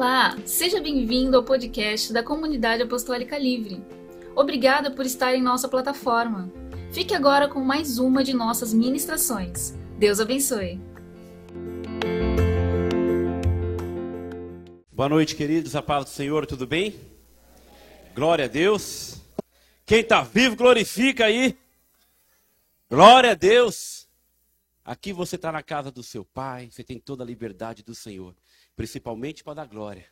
Olá, seja bem-vindo ao podcast da Comunidade Apostólica Livre. Obrigada por estar em nossa plataforma. Fique agora com mais uma de nossas ministrações. Deus abençoe. Boa noite, queridos. A paz do Senhor, tudo bem? Glória a Deus. Quem está vivo, glorifica aí. Glória a Deus. Aqui você está na casa do seu pai, você tem toda a liberdade do Senhor principalmente para dar glória,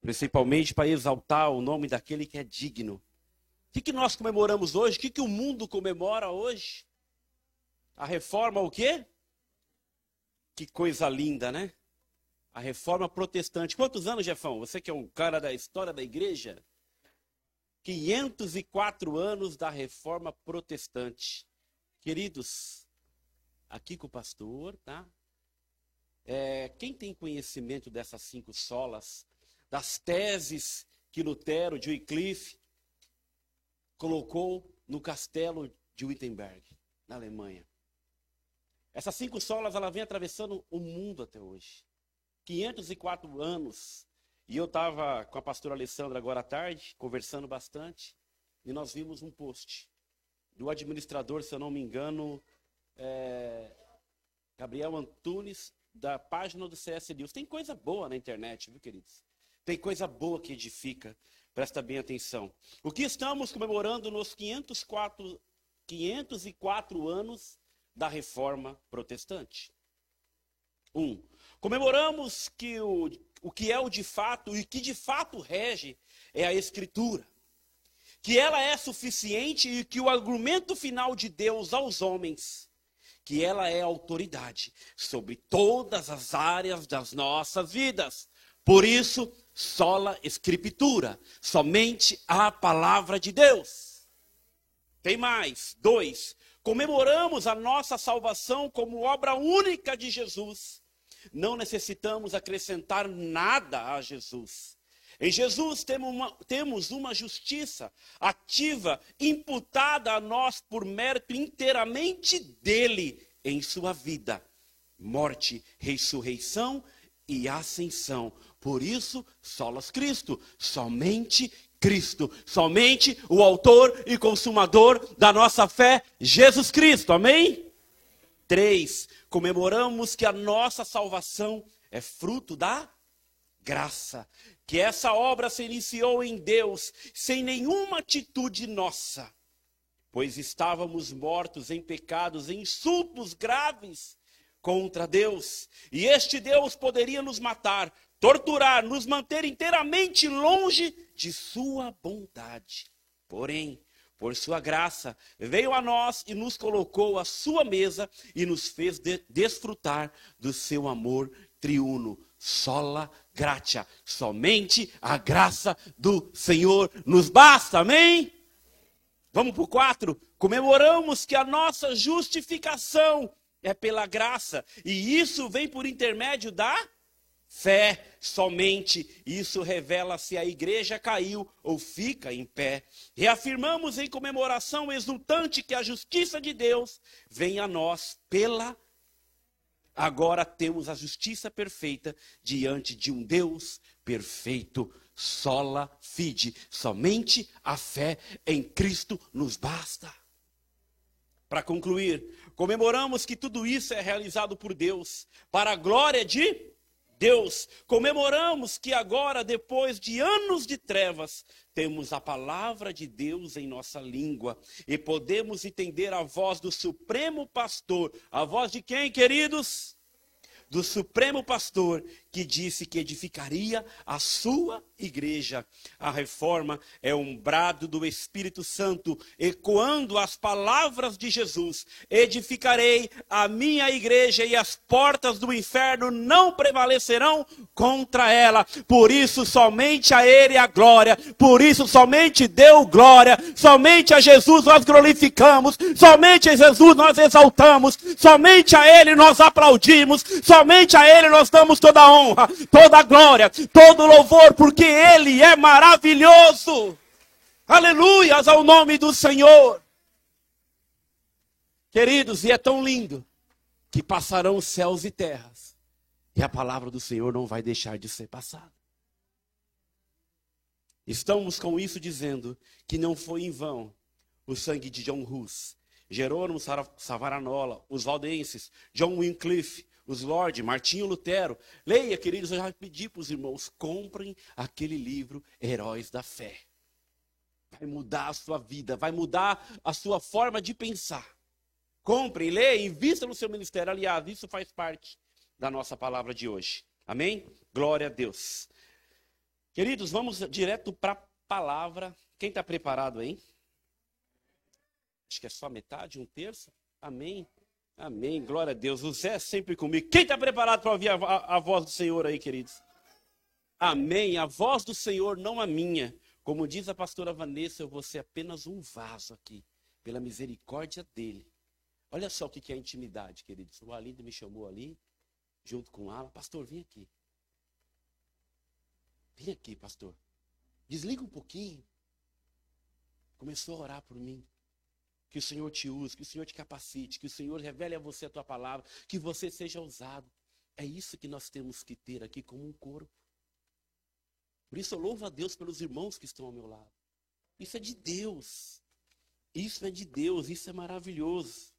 principalmente para exaltar o nome daquele que é digno. O que, que nós comemoramos hoje? O que, que o mundo comemora hoje? A reforma o quê? Que coisa linda, né? A reforma protestante. Quantos anos, Jefão? Você que é um cara da história da igreja? 504 anos da reforma protestante. Queridos, aqui com o pastor, tá? É, quem tem conhecimento dessas cinco solas, das teses que Lutero de Wycliffe colocou no castelo de Wittenberg, na Alemanha? Essas cinco solas, ela vem atravessando o mundo até hoje. 504 anos. E eu estava com a pastora Alessandra agora à tarde, conversando bastante, e nós vimos um post do administrador, se eu não me engano, é, Gabriel Antunes, da página do CS News. Tem coisa boa na internet, viu, queridos? Tem coisa boa que edifica. Presta bem atenção. O que estamos comemorando nos 504, 504 anos da reforma protestante? Um, comemoramos que o, o que é o de fato e que de fato rege é a Escritura. Que ela é suficiente e que o argumento final de Deus aos homens que ela é autoridade sobre todas as áreas das nossas vidas. Por isso, sola escritura, somente a palavra de Deus. Tem mais, dois, comemoramos a nossa salvação como obra única de Jesus. Não necessitamos acrescentar nada a Jesus. Em Jesus temos uma, temos uma justiça ativa, imputada a nós por mérito inteiramente dele em sua vida. Morte, ressurreição e ascensão. Por isso, solas Cristo, somente Cristo, somente o autor e consumador da nossa fé, Jesus Cristo. Amém? Três, comemoramos que a nossa salvação é fruto da graça que essa obra se iniciou em Deus sem nenhuma atitude nossa, pois estávamos mortos em pecados, em insultos graves contra Deus, e este Deus poderia nos matar, torturar, nos manter inteiramente longe de sua bondade. Porém, por sua graça, veio a nós e nos colocou à sua mesa e nos fez de desfrutar do seu amor triuno sola gratia. Somente a graça do Senhor nos basta, amém? Vamos para o 4. Comemoramos que a nossa justificação é pela graça, e isso vem por intermédio da fé somente. Isso revela se a igreja caiu ou fica em pé. Reafirmamos em comemoração exultante que a justiça de Deus vem a nós pela agora temos a justiça perfeita diante de um Deus perfeito. Sola fide, somente a fé em Cristo nos basta. Para concluir, comemoramos que tudo isso é realizado por Deus, para a glória de Deus. Comemoramos que agora, depois de anos de trevas, temos a palavra de Deus em nossa língua e podemos entender a voz do Supremo Pastor. A voz de quem, queridos? do Supremo Pastor, que disse que edificaria a sua igreja. A reforma é um brado do Espírito Santo, ecoando as palavras de Jesus: Edificarei a minha igreja e as portas do inferno não prevalecerão contra ela. Por isso, somente a Ele a glória, por isso, somente deu glória, somente a Jesus nós glorificamos, somente a Jesus nós exaltamos, somente a Ele nós aplaudimos, somente a Ele nós damos toda a honra, toda a glória, todo louvor, porque Ele é maravilhoso. Aleluias ao nome do Senhor. Queridos, e é tão lindo que passarão céus e terras, e a palavra do Senhor não vai deixar de ser passada. Estamos com isso dizendo que não foi em vão o sangue de John Hus, Jerônimo Savaranola, os valdenses, John Wycliffe, os Lorde, Martinho Lutero. Leia, queridos, eu já pedi para os irmãos, comprem aquele livro Heróis da Fé. Vai mudar a sua vida, vai mudar a sua forma de pensar. Comprem, leia, invista no seu ministério. Aliás, isso faz parte da nossa palavra de hoje. Amém? Glória a Deus. Queridos, vamos direto para a palavra. Quem está preparado aí? Acho que é só metade, um terço. Amém. Amém. Glória a Deus. O Zé é sempre comigo. Quem está preparado para ouvir a, a, a voz do Senhor aí, queridos? Amém. A voz do Senhor, não a minha. Como diz a pastora Vanessa, eu vou ser apenas um vaso aqui, pela misericórdia dele. Olha só o que é intimidade, queridos. O Alindo me chamou ali, junto com ela. Pastor, vem aqui. Vem aqui, pastor. Desliga um pouquinho. Começou a orar por mim. Que o Senhor te use, que o Senhor te capacite, que o Senhor revele a você a tua palavra, que você seja usado. É isso que nós temos que ter aqui como um corpo. Por isso eu louvo a Deus pelos irmãos que estão ao meu lado. Isso é de Deus. Isso é de Deus, isso é maravilhoso.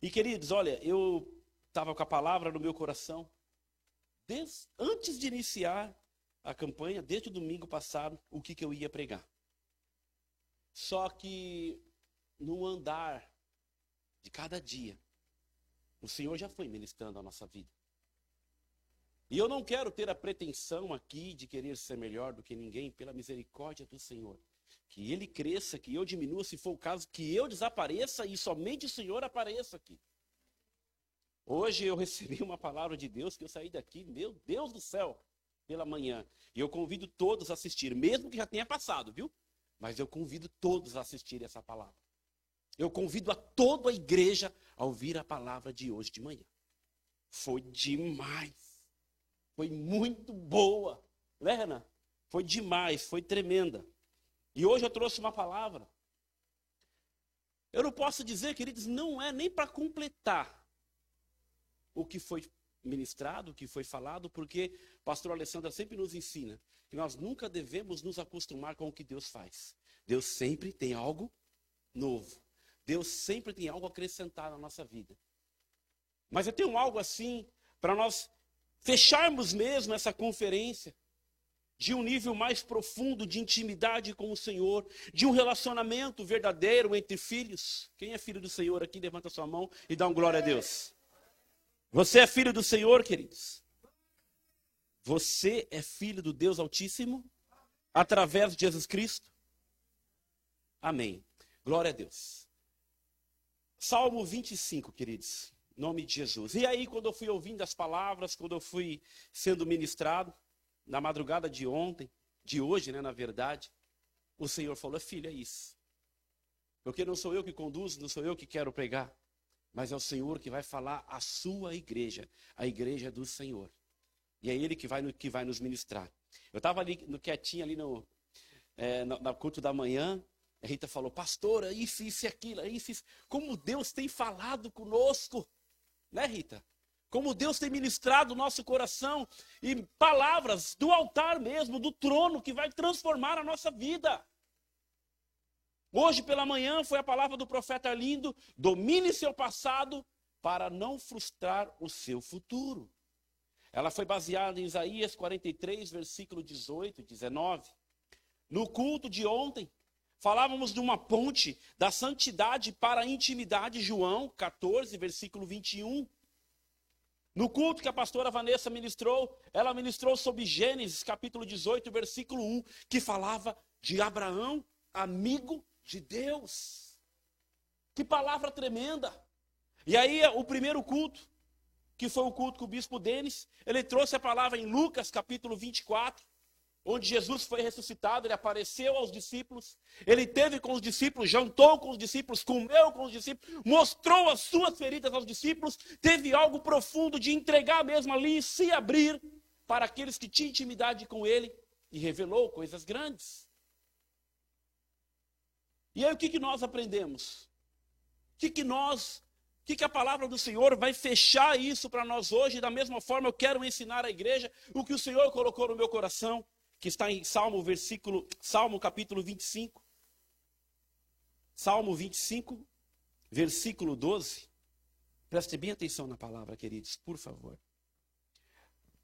E queridos, olha, eu estava com a palavra no meu coração. Desde, antes de iniciar a campanha, desde o domingo passado, o que, que eu ia pregar. Só que no andar de cada dia, o Senhor já foi ministrando a nossa vida. E eu não quero ter a pretensão aqui de querer ser melhor do que ninguém, pela misericórdia do Senhor. Que Ele cresça, que eu diminua, se for o caso, que eu desapareça e somente o Senhor apareça aqui. Hoje eu recebi uma palavra de Deus que eu saí daqui, meu Deus do céu, pela manhã. E eu convido todos a assistir, mesmo que já tenha passado, viu? Mas eu convido todos a assistir essa palavra. Eu convido a toda a igreja a ouvir a palavra de hoje de manhã. Foi demais. Foi muito boa. Né, Renan? Foi demais, foi tremenda. E hoje eu trouxe uma palavra. Eu não posso dizer, queridos, não é nem para completar o que foi ministrado, o que foi falado, porque pastor Alessandra sempre nos ensina que nós nunca devemos nos acostumar com o que Deus faz. Deus sempre tem algo novo. Deus sempre tem algo a acrescentar na nossa vida. Mas eu tenho algo assim para nós fecharmos mesmo essa conferência de um nível mais profundo de intimidade com o Senhor, de um relacionamento verdadeiro entre filhos. Quem é filho do Senhor aqui, levanta sua mão e dá um glória a Deus. Você é filho do Senhor, queridos? Você é filho do Deus Altíssimo através de Jesus Cristo? Amém. Glória a Deus. Salmo 25, queridos, nome de Jesus. E aí, quando eu fui ouvindo as palavras, quando eu fui sendo ministrado, na madrugada de ontem, de hoje, né, na verdade, o Senhor falou: Filho, é isso. Porque não sou eu que conduzo, não sou eu que quero pregar, mas é o Senhor que vai falar à sua igreja, a igreja do Senhor. E é Ele que vai, que vai nos ministrar. Eu estava ali no, quietinho ali no, é, no, no culto da manhã, a Rita falou, pastora, isso, isso e aquilo, isso, isso. Como Deus tem falado conosco, né, Rita? Como Deus tem ministrado o nosso coração e palavras do altar mesmo, do trono, que vai transformar a nossa vida. Hoje pela manhã foi a palavra do profeta lindo: domine seu passado para não frustrar o seu futuro. Ela foi baseada em Isaías 43, versículo 18 e 19. No culto de ontem, Falávamos de uma ponte da santidade para a intimidade, João 14, versículo 21. No culto que a pastora Vanessa ministrou, ela ministrou sobre Gênesis, capítulo 18, versículo 1, que falava de Abraão, amigo de Deus. Que palavra tremenda! E aí, o primeiro culto, que foi o culto com o bispo Denis, ele trouxe a palavra em Lucas, capítulo 24, onde Jesus foi ressuscitado, ele apareceu aos discípulos, ele teve com os discípulos, jantou com os discípulos, comeu com os discípulos, mostrou as suas feridas aos discípulos, teve algo profundo de entregar mesmo ali e se abrir para aqueles que tinham intimidade com ele e revelou coisas grandes. E aí o que, que nós aprendemos? O que, que nós, o que, que a palavra do Senhor vai fechar isso para nós hoje? Da mesma forma, eu quero ensinar à igreja o que o Senhor colocou no meu coração que está em Salmo, versículo, Salmo capítulo 25. Salmo 25, versículo 12. Preste bem atenção na palavra, queridos, por favor.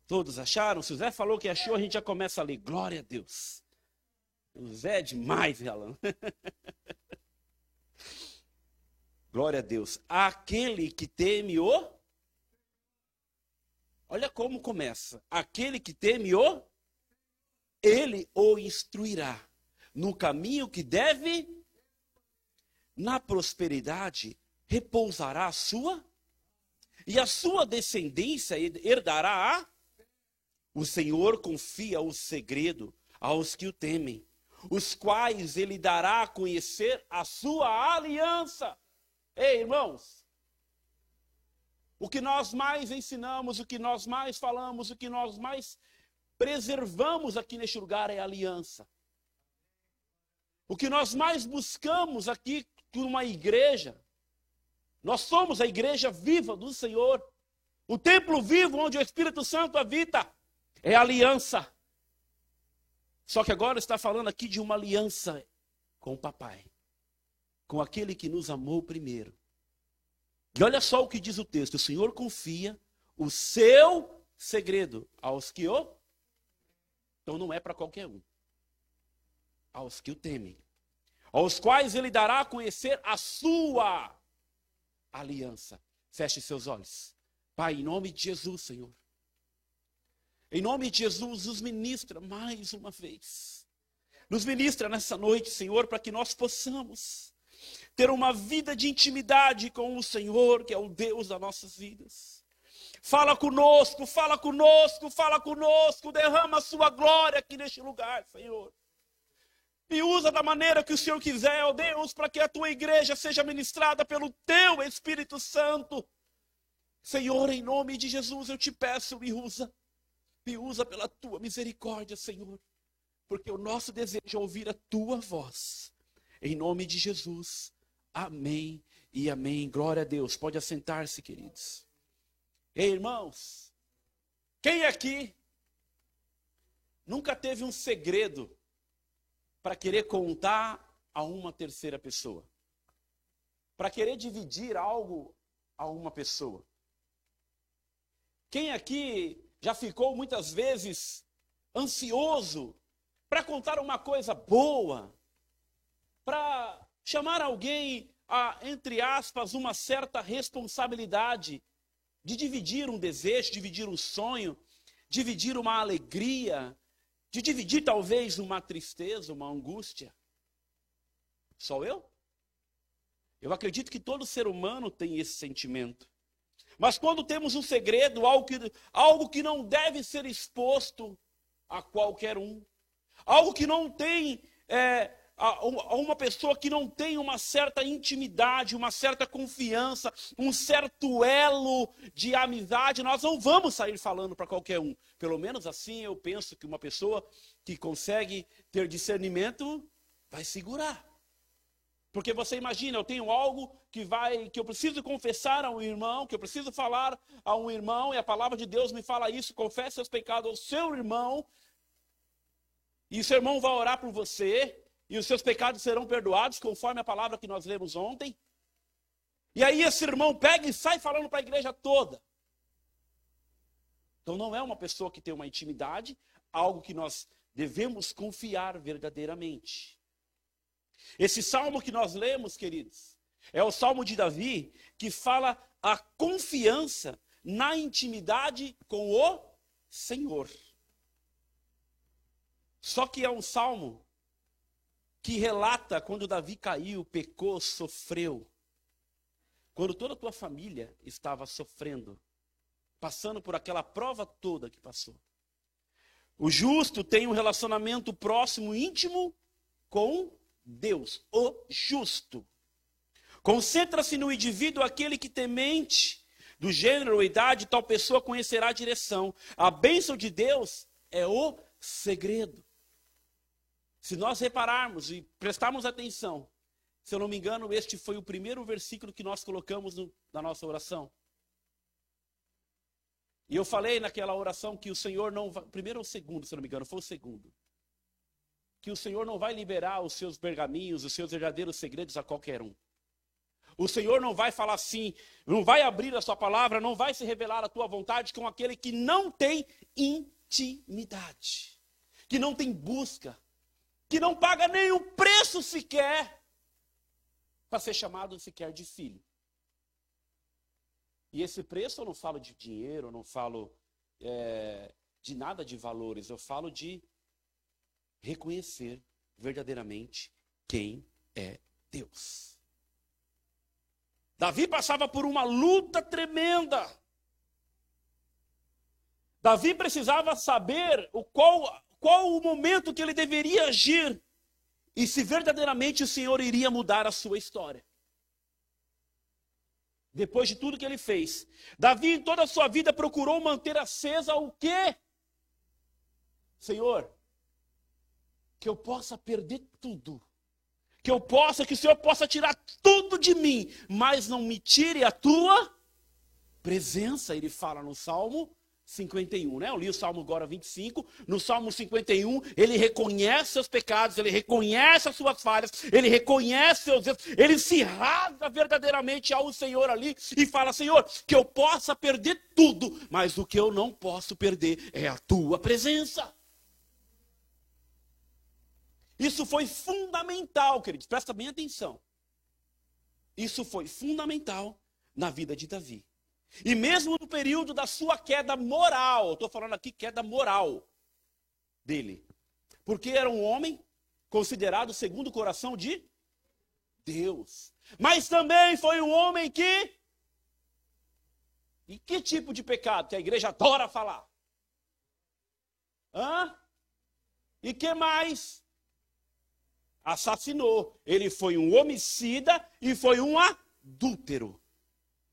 Todos acharam? Se o Zé falou que achou, a gente já começa a ler. Glória a Deus. O Zé é demais, Alan. Glória a Deus. Aquele que teme o. Olha como começa. Aquele que teme o. Ele o instruirá no caminho que deve. Na prosperidade repousará a sua. E a sua descendência herdará a. O Senhor confia o segredo aos que o temem, os quais ele dará a conhecer a sua aliança. Ei, irmãos, o que nós mais ensinamos, o que nós mais falamos, o que nós mais preservamos aqui neste lugar é a aliança. O que nós mais buscamos aqui numa igreja, nós somos a igreja viva do Senhor, o templo vivo onde o Espírito Santo habita, é aliança. Só que agora está falando aqui de uma aliança com o papai com aquele que nos amou primeiro. E olha só o que diz o texto: o Senhor confia o seu segredo aos que o. Então não é para qualquer um. Aos que o temem. Aos quais ele dará a conhecer a sua aliança. Feche seus olhos. Pai, em nome de Jesus, Senhor. Em nome de Jesus, nos ministra mais uma vez. Nos ministra nessa noite, Senhor, para que nós possamos ter uma vida de intimidade com o Senhor, que é o Deus das nossas vidas. Fala conosco, fala conosco, fala conosco, derrama a sua glória aqui neste lugar, Senhor. E usa da maneira que o Senhor quiser, ó Deus, para que a tua igreja seja ministrada pelo teu Espírito Santo. Senhor, em nome de Jesus, eu te peço, me usa. Me usa pela tua misericórdia, Senhor. Porque o nosso desejo é ouvir a tua voz. Em nome de Jesus. Amém e amém. Glória a Deus. Pode assentar-se, queridos. Ei, irmãos, quem aqui nunca teve um segredo para querer contar a uma terceira pessoa? Para querer dividir algo a uma pessoa? Quem aqui já ficou muitas vezes ansioso para contar uma coisa boa, para chamar alguém a, entre aspas, uma certa responsabilidade de dividir um desejo, dividir um sonho, dividir uma alegria, de dividir talvez uma tristeza, uma angústia. Só eu? Eu acredito que todo ser humano tem esse sentimento. Mas quando temos um segredo, algo que, algo que não deve ser exposto a qualquer um, algo que não tem é, a, uma pessoa que não tem uma certa intimidade, uma certa confiança, um certo elo de amizade, nós não vamos sair falando para qualquer um. Pelo menos assim eu penso que uma pessoa que consegue ter discernimento vai segurar. Porque você imagina, eu tenho algo que vai, que eu preciso confessar a um irmão, que eu preciso falar a um irmão, e a palavra de Deus me fala isso, confesse seus pecados ao seu irmão, e seu irmão vai orar por você, e os seus pecados serão perdoados, conforme a palavra que nós lemos ontem. E aí esse irmão pega e sai falando para a igreja toda. Então não é uma pessoa que tem uma intimidade, algo que nós devemos confiar verdadeiramente. Esse salmo que nós lemos, queridos, é o salmo de Davi que fala a confiança na intimidade com o Senhor. Só que é um salmo que relata quando Davi caiu, pecou, sofreu. Quando toda a tua família estava sofrendo, passando por aquela prova toda que passou. O justo tem um relacionamento próximo, íntimo com Deus, o justo. Concentra-se no indivíduo aquele que temente, do gênero ou idade, tal pessoa conhecerá a direção. A bênção de Deus é o segredo. Se nós repararmos e prestarmos atenção, se eu não me engano, este foi o primeiro versículo que nós colocamos no, na nossa oração. E eu falei naquela oração que o Senhor não vai. Primeiro ou segundo, se eu não me engano, foi o segundo. que o Senhor não vai liberar os seus pergaminhos, os seus verdadeiros segredos a qualquer um. O Senhor não vai falar assim, não vai abrir a sua palavra, não vai se revelar a tua vontade com aquele que não tem intimidade, que não tem busca, que não paga nenhum preço sequer para ser chamado sequer de filho. E esse preço eu não falo de dinheiro, eu não falo é, de nada de valores, eu falo de reconhecer verdadeiramente quem é Deus. Davi passava por uma luta tremenda. Davi precisava saber o qual, qual o momento que ele deveria agir e se verdadeiramente o Senhor iria mudar a sua história. Depois de tudo que ele fez, Davi em toda a sua vida procurou manter acesa o quê? Senhor, que eu possa perder tudo. Que eu possa, que o Senhor possa tirar tudo de mim, mas não me tire a tua presença, ele fala no Salmo 51, né? Eu li o Salmo agora 25. No Salmo 51, ele reconhece seus pecados, ele reconhece as suas falhas, ele reconhece seus erros, ele se rasga verdadeiramente ao Senhor ali e fala: Senhor, que eu possa perder tudo, mas o que eu não posso perder é a tua presença. Isso foi fundamental, queridos, presta bem atenção. Isso foi fundamental na vida de Davi. E mesmo no período da sua queda moral, estou falando aqui queda moral dele, porque era um homem considerado segundo o coração de Deus, mas também foi um homem que. E que tipo de pecado que a igreja adora falar? Hã? E que mais? assassinou. Ele foi um homicida e foi um adúltero.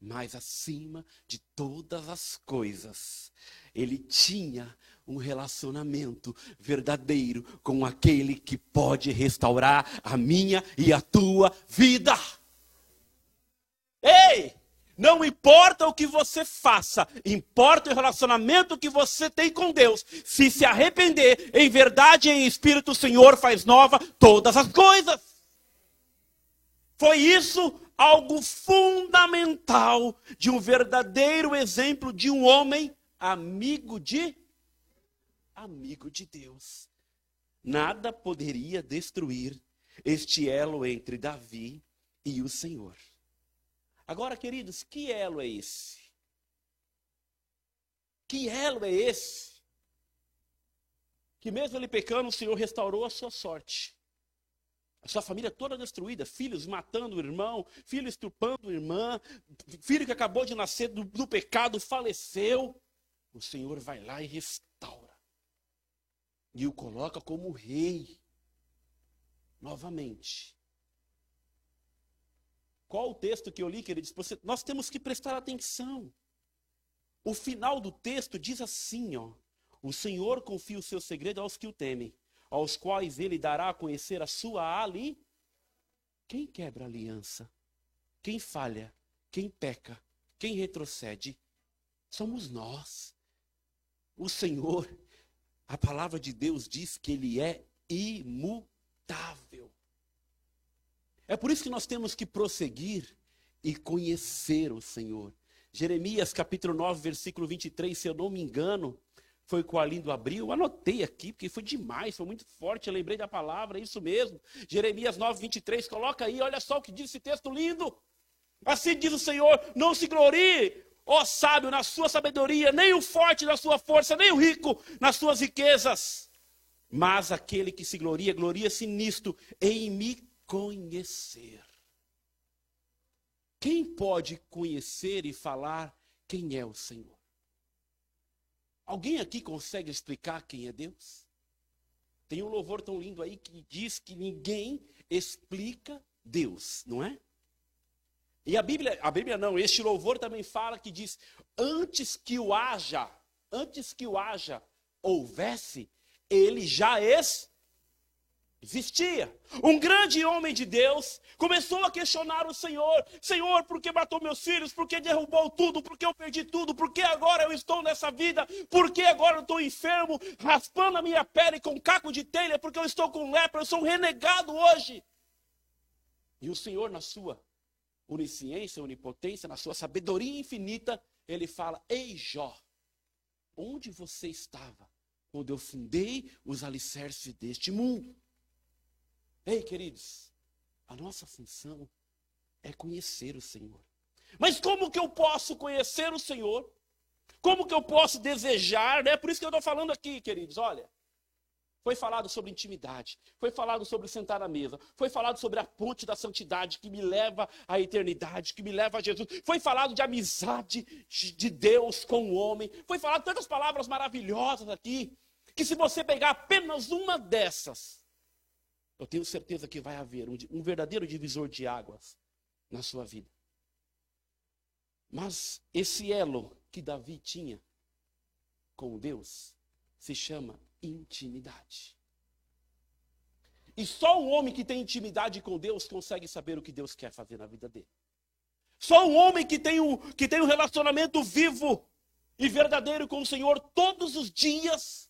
Mas acima de todas as coisas, ele tinha um relacionamento verdadeiro com aquele que pode restaurar a minha e a tua vida. Ei! Não importa o que você faça, importa o relacionamento que você tem com Deus. Se se arrepender, em verdade e em espírito, o Senhor faz nova todas as coisas. Foi isso algo fundamental de um verdadeiro exemplo de um homem amigo de amigo de Deus. Nada poderia destruir este elo entre Davi e o Senhor. Agora, queridos, que elo é esse? Que elo é esse? Que mesmo ele pecando, o Senhor restaurou a sua sorte. Sua família toda destruída, filhos matando o irmão, filho estrupando a irmã, filho que acabou de nascer do, do pecado faleceu. O Senhor vai lá e restaura. E o coloca como rei. Novamente. Qual o texto que eu li, queridos? Você, nós temos que prestar atenção. O final do texto diz assim, ó. O Senhor confia o seu segredo aos que o temem, aos quais ele dará a conhecer a sua ali. Quem quebra aliança? Quem falha? Quem peca? Quem retrocede? Somos nós. O Senhor, a palavra de Deus diz que ele é imutável. É por isso que nós temos que prosseguir e conhecer o Senhor. Jeremias capítulo 9, versículo 23, se eu não me engano, foi com a Lindo abriu. Anotei aqui, porque foi demais, foi muito forte. Eu lembrei da palavra, é isso mesmo. Jeremias 9, 23, coloca aí, olha só o que diz esse texto lindo. Assim diz o Senhor: não se glorie, ó sábio, na sua sabedoria, nem o forte na sua força, nem o rico nas suas riquezas. Mas aquele que se gloria, gloria-se nisto, em me conhecer. Quem pode conhecer e falar quem é o Senhor? Alguém aqui consegue explicar quem é Deus? Tem um louvor tão lindo aí que diz que ninguém explica Deus, não é? E a Bíblia, a Bíblia não, este louvor também fala que diz: antes que o haja, antes que o haja houvesse, ele já es Existia. Um grande homem de Deus começou a questionar o Senhor: Senhor, por que matou meus filhos? Por que derrubou tudo? Por que eu perdi tudo? Por que agora eu estou nessa vida? Por que agora eu estou enfermo, raspando a minha pele com caco de telha? Porque eu estou com lepra, eu sou um renegado hoje. E o Senhor, na sua onisciência, onipotência, na sua sabedoria infinita, ele fala: Ei, Jó, onde você estava quando eu fundei os alicerces deste mundo? Ei, queridos, a nossa função é conhecer o Senhor. Mas como que eu posso conhecer o Senhor? Como que eu posso desejar, né? Por isso que eu estou falando aqui, queridos, olha. Foi falado sobre intimidade, foi falado sobre sentar à mesa, foi falado sobre a ponte da santidade que me leva à eternidade, que me leva a Jesus. Foi falado de amizade de Deus com o homem. Foi falado tantas palavras maravilhosas aqui, que se você pegar apenas uma dessas, eu tenho certeza que vai haver um, um verdadeiro divisor de águas na sua vida. Mas esse elo que Davi tinha com Deus se chama intimidade. E só um homem que tem intimidade com Deus consegue saber o que Deus quer fazer na vida dele. Só um homem que tem um, que tem um relacionamento vivo e verdadeiro com o Senhor todos os dias,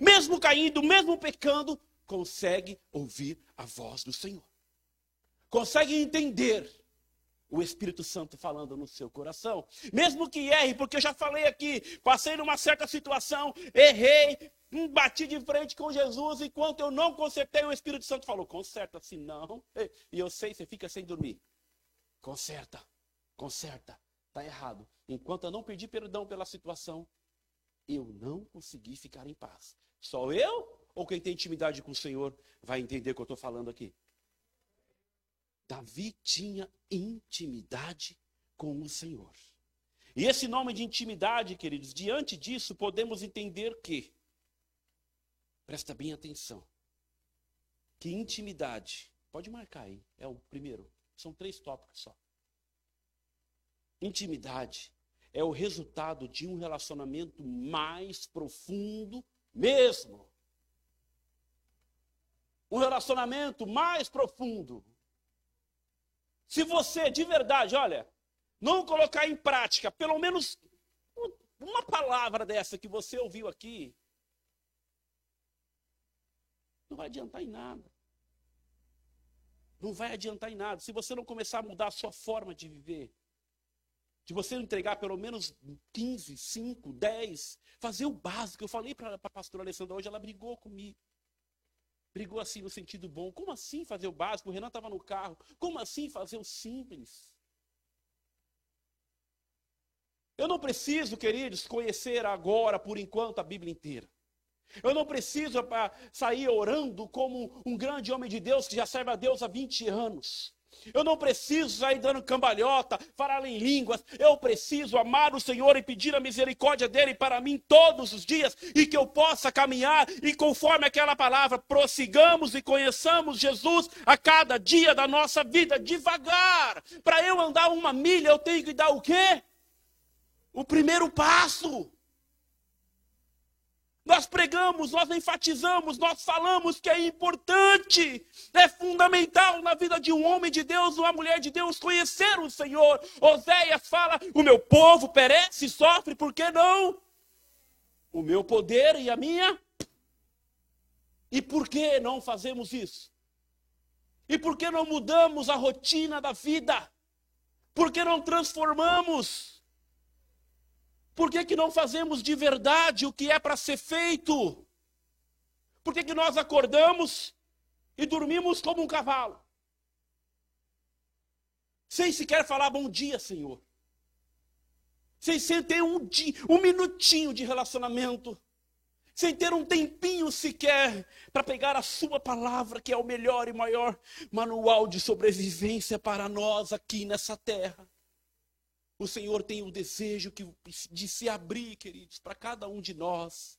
mesmo caindo, mesmo pecando, consegue ouvir a voz do Senhor. Consegue entender o Espírito Santo falando no seu coração. Mesmo que erre, porque eu já falei aqui, passei numa certa situação, errei, bati de frente com Jesus, enquanto eu não consertei, o Espírito Santo falou: conserta, se não. E eu sei, você fica sem dormir. Conserta, conserta, está errado. Enquanto eu não pedi perdão pela situação, eu não consegui ficar em paz. Só eu ou quem tem intimidade com o Senhor vai entender o que eu estou falando aqui? Davi tinha intimidade com o Senhor. E esse nome de intimidade, queridos, diante disso podemos entender que, presta bem atenção, que intimidade, pode marcar aí, é o primeiro, são três tópicos só. Intimidade é o resultado de um relacionamento mais profundo mesmo um relacionamento mais profundo. Se você de verdade, olha, não colocar em prática pelo menos uma palavra dessa que você ouviu aqui, não vai adiantar em nada. Não vai adiantar em nada. Se você não começar a mudar a sua forma de viver, de você entregar pelo menos 15, 5, 10, fazer o básico. Eu falei para a pastora Alessandra hoje, ela brigou comigo. Brigou assim no sentido bom. Como assim fazer o básico? O Renan estava no carro. Como assim fazer o simples? Eu não preciso, queridos, conhecer agora, por enquanto, a Bíblia inteira. Eu não preciso sair orando como um grande homem de Deus que já serve a Deus há 20 anos. Eu não preciso sair dando cambalhota, falar em línguas. Eu preciso amar o Senhor e pedir a misericórdia dele para mim todos os dias e que eu possa caminhar e conforme aquela palavra, prossigamos e conheçamos Jesus a cada dia da nossa vida devagar. Para eu andar uma milha, eu tenho que dar o quê? O primeiro passo. Nós pregamos, nós enfatizamos, nós falamos que é importante, é fundamental na vida de um homem de Deus, uma mulher de Deus, conhecer o Senhor. Oséias fala: o meu povo perece, sofre, por que não? O meu poder e a minha. E por que não fazemos isso? E por que não mudamos a rotina da vida? Por que não transformamos? Por que, que não fazemos de verdade o que é para ser feito? Por que, que nós acordamos e dormimos como um cavalo? Sem sequer falar bom dia, Senhor. Sem, sem ter um, dia, um minutinho de relacionamento. Sem ter um tempinho sequer para pegar a Sua palavra, que é o melhor e maior manual de sobrevivência para nós aqui nessa terra. O Senhor tem o desejo de se abrir, queridos, para cada um de nós.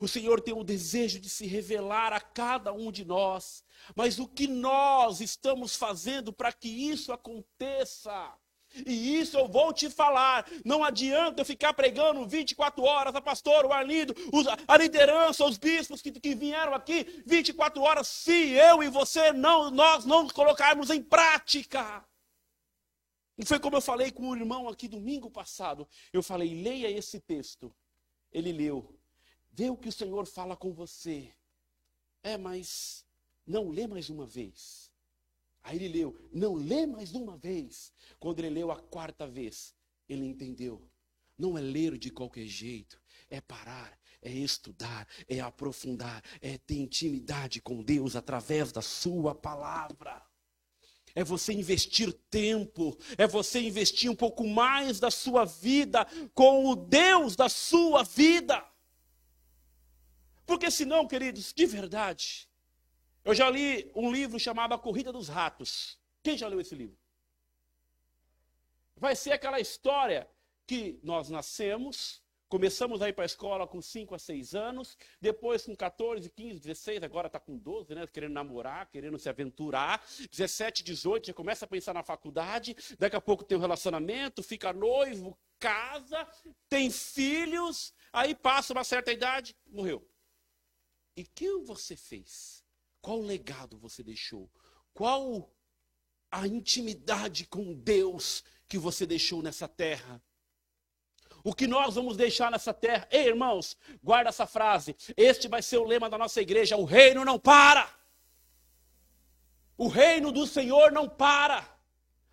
O Senhor tem o desejo de se revelar a cada um de nós. Mas o que nós estamos fazendo para que isso aconteça? E isso eu vou te falar. Não adianta eu ficar pregando 24 horas, a pastor, o Arlindo, a liderança, os bispos que, que vieram aqui 24 horas, se eu e você não, nós não colocarmos em prática. E foi como eu falei com o irmão aqui domingo passado. Eu falei, leia esse texto. Ele leu. Vê o que o Senhor fala com você. É, mas não lê mais uma vez. Aí ele leu, não lê mais uma vez. Quando ele leu a quarta vez, ele entendeu. Não é ler de qualquer jeito, é parar, é estudar, é aprofundar, é ter intimidade com Deus através da Sua palavra. É você investir tempo, é você investir um pouco mais da sua vida com o Deus da sua vida. Porque senão, queridos, de verdade, eu já li um livro chamado A Corrida dos Ratos. Quem já leu esse livro? Vai ser aquela história que nós nascemos, começamos a ir para a escola com 5 a 6 anos, depois com 14, 15, 16, agora está com 12, né? Querendo namorar, querendo se aventurar. 17, 18, já começa a pensar na faculdade, daqui a pouco tem um relacionamento, fica noivo, casa, tem filhos, aí passa uma certa idade, morreu. E que você fez? Qual legado você deixou? Qual a intimidade com Deus que você deixou nessa terra? O que nós vamos deixar nessa terra? Ei, irmãos, guarda essa frase. Este vai ser o lema da nossa igreja: o reino não para. O reino do Senhor não para.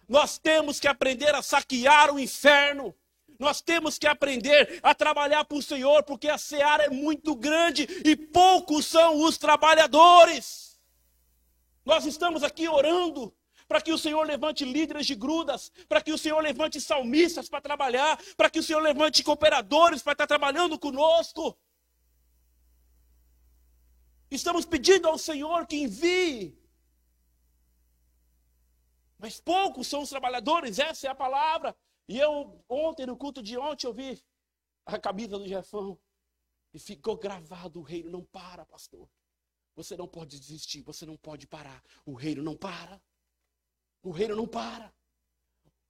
Nós temos que aprender a saquear o inferno. Nós temos que aprender a trabalhar para o Senhor, porque a seara é muito grande e poucos são os trabalhadores. Nós estamos aqui orando para que o Senhor levante líderes de grudas, para que o Senhor levante salmistas para trabalhar, para que o Senhor levante cooperadores para estar trabalhando conosco. Estamos pedindo ao Senhor que envie. Mas poucos são os trabalhadores, essa é a palavra. E eu, ontem, no culto de ontem, eu vi a camisa do Jefão. E ficou gravado: o reino não para, pastor. Você não pode desistir, você não pode parar. O reino não para. O reino não para.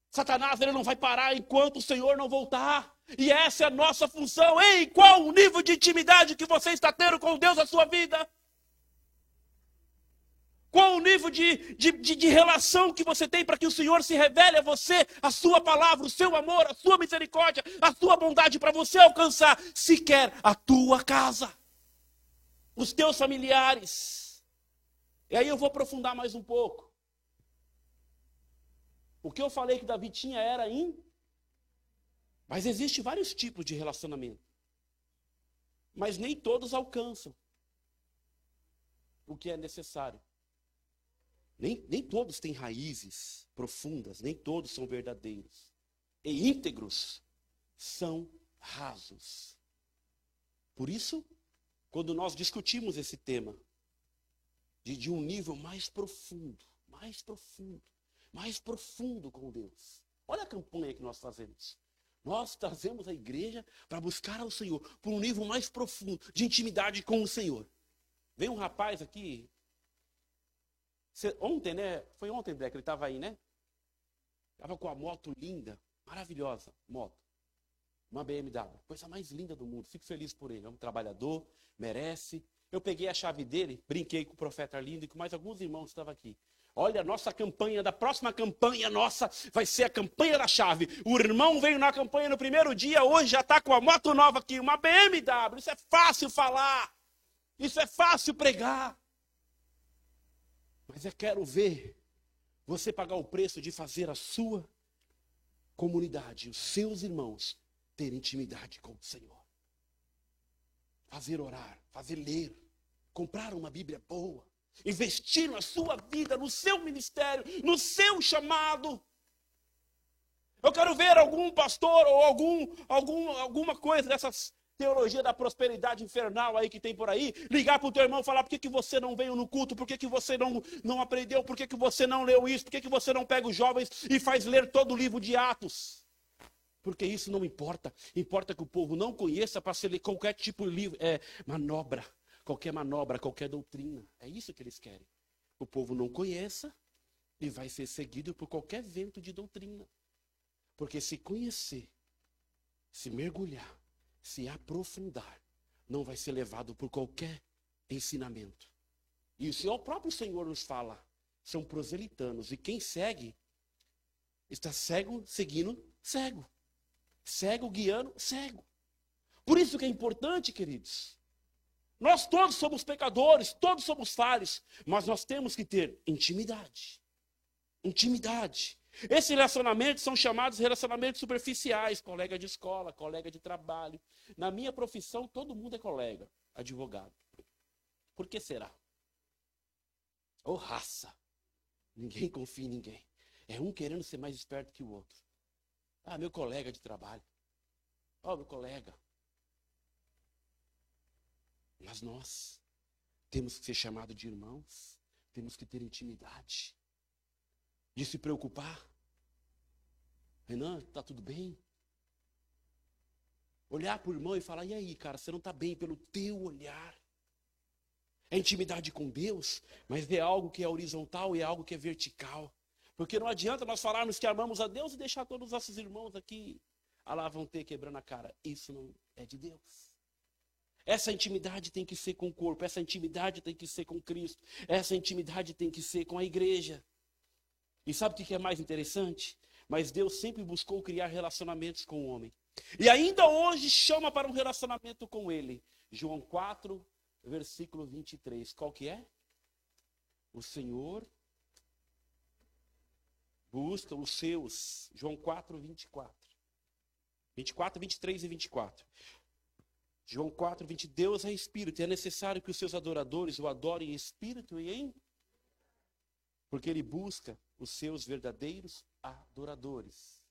Satanás ele não vai parar enquanto o Senhor não voltar. E essa é a nossa função. Ei, qual o nível de intimidade que você está tendo com Deus na sua vida? Qual o nível de, de, de, de relação que você tem para que o Senhor se revele a você, a sua palavra, o seu amor, a sua misericórdia, a sua bondade para você alcançar sequer a tua casa, os teus familiares. E aí eu vou aprofundar mais um pouco. O que eu falei que Davi tinha era in. Mas existe vários tipos de relacionamento. Mas nem todos alcançam o que é necessário. Nem, nem todos têm raízes profundas, nem todos são verdadeiros. E íntegros são rasos. Por isso, quando nós discutimos esse tema, de, de um nível mais profundo, mais profundo, mais profundo com Deus. Olha a campanha que nós fazemos. Nós trazemos a igreja para buscar ao Senhor por um nível mais profundo de intimidade com o Senhor. Vem um rapaz aqui, ontem, né? Foi ontem, Black, ele estava aí, né? Estava com a moto linda, maravilhosa moto. Uma BMW, coisa mais linda do mundo. Fico feliz por ele. É um trabalhador, merece. Eu peguei a chave dele, brinquei com o profeta lindo e com mais alguns irmãos que estavam aqui. Olha, a nossa campanha, da próxima campanha nossa, vai ser a campanha da chave. O irmão veio na campanha no primeiro dia, hoje já está com a moto nova aqui, uma BMW. Isso é fácil falar. Isso é fácil pregar. Mas eu quero ver você pagar o preço de fazer a sua comunidade, os seus irmãos, ter intimidade com o Senhor. Fazer orar, fazer ler, comprar uma Bíblia boa, investir na sua vida, no seu ministério, no seu chamado. Eu quero ver algum pastor ou algum, algum, alguma coisa dessas teologia da prosperidade infernal aí que tem por aí, ligar para o teu irmão e falar por que, que você não veio no culto, por que, que você não, não aprendeu, por que, que você não leu isso, por que, que você não pega os jovens e faz ler todo o livro de Atos. Porque isso não importa. Importa que o povo não conheça para ser qualquer tipo de livro, é, manobra, qualquer manobra, qualquer doutrina. É isso que eles querem. O povo não conheça e vai ser seguido por qualquer vento de doutrina. Porque se conhecer, se mergulhar, se aprofundar, não vai ser levado por qualquer ensinamento. E o próprio Senhor nos fala, são proselitanos. E quem segue, está cego seguindo cego. Cego guiando cego. Por isso que é importante, queridos. Nós todos somos pecadores, todos somos falhos, mas nós temos que ter intimidade. Intimidade. Esses relacionamentos são chamados relacionamentos superficiais, colega de escola, colega de trabalho. Na minha profissão, todo mundo é colega, advogado. Por que será? Ou oh, raça. Ninguém confia em ninguém. É um querendo ser mais esperto que o outro. Ah, meu colega de trabalho. Ó, oh, meu colega. Mas nós temos que ser chamados de irmãos, temos que ter intimidade, de se preocupar. Renan, está tudo bem? Olhar para o irmão e falar: e aí, cara, você não está bem pelo teu olhar. É intimidade com Deus, mas é algo que é horizontal e é algo que é vertical. Porque não adianta nós falarmos que amamos a Deus e deixar todos os nossos irmãos aqui, ah lá vão ter quebrando a cara. Isso não é de Deus. Essa intimidade tem que ser com o corpo, essa intimidade tem que ser com Cristo, essa intimidade tem que ser com a igreja. E sabe o que é mais interessante? Mas Deus sempre buscou criar relacionamentos com o homem. E ainda hoje chama para um relacionamento com ele. João 4, versículo 23. Qual que é? O Senhor busca os seus. João 4, 24. 24, 23 e 24. João 4, 20. Deus é espírito, e é necessário que os seus adoradores o adorem em espírito e em. Porque ele busca os seus verdadeiros adoradores.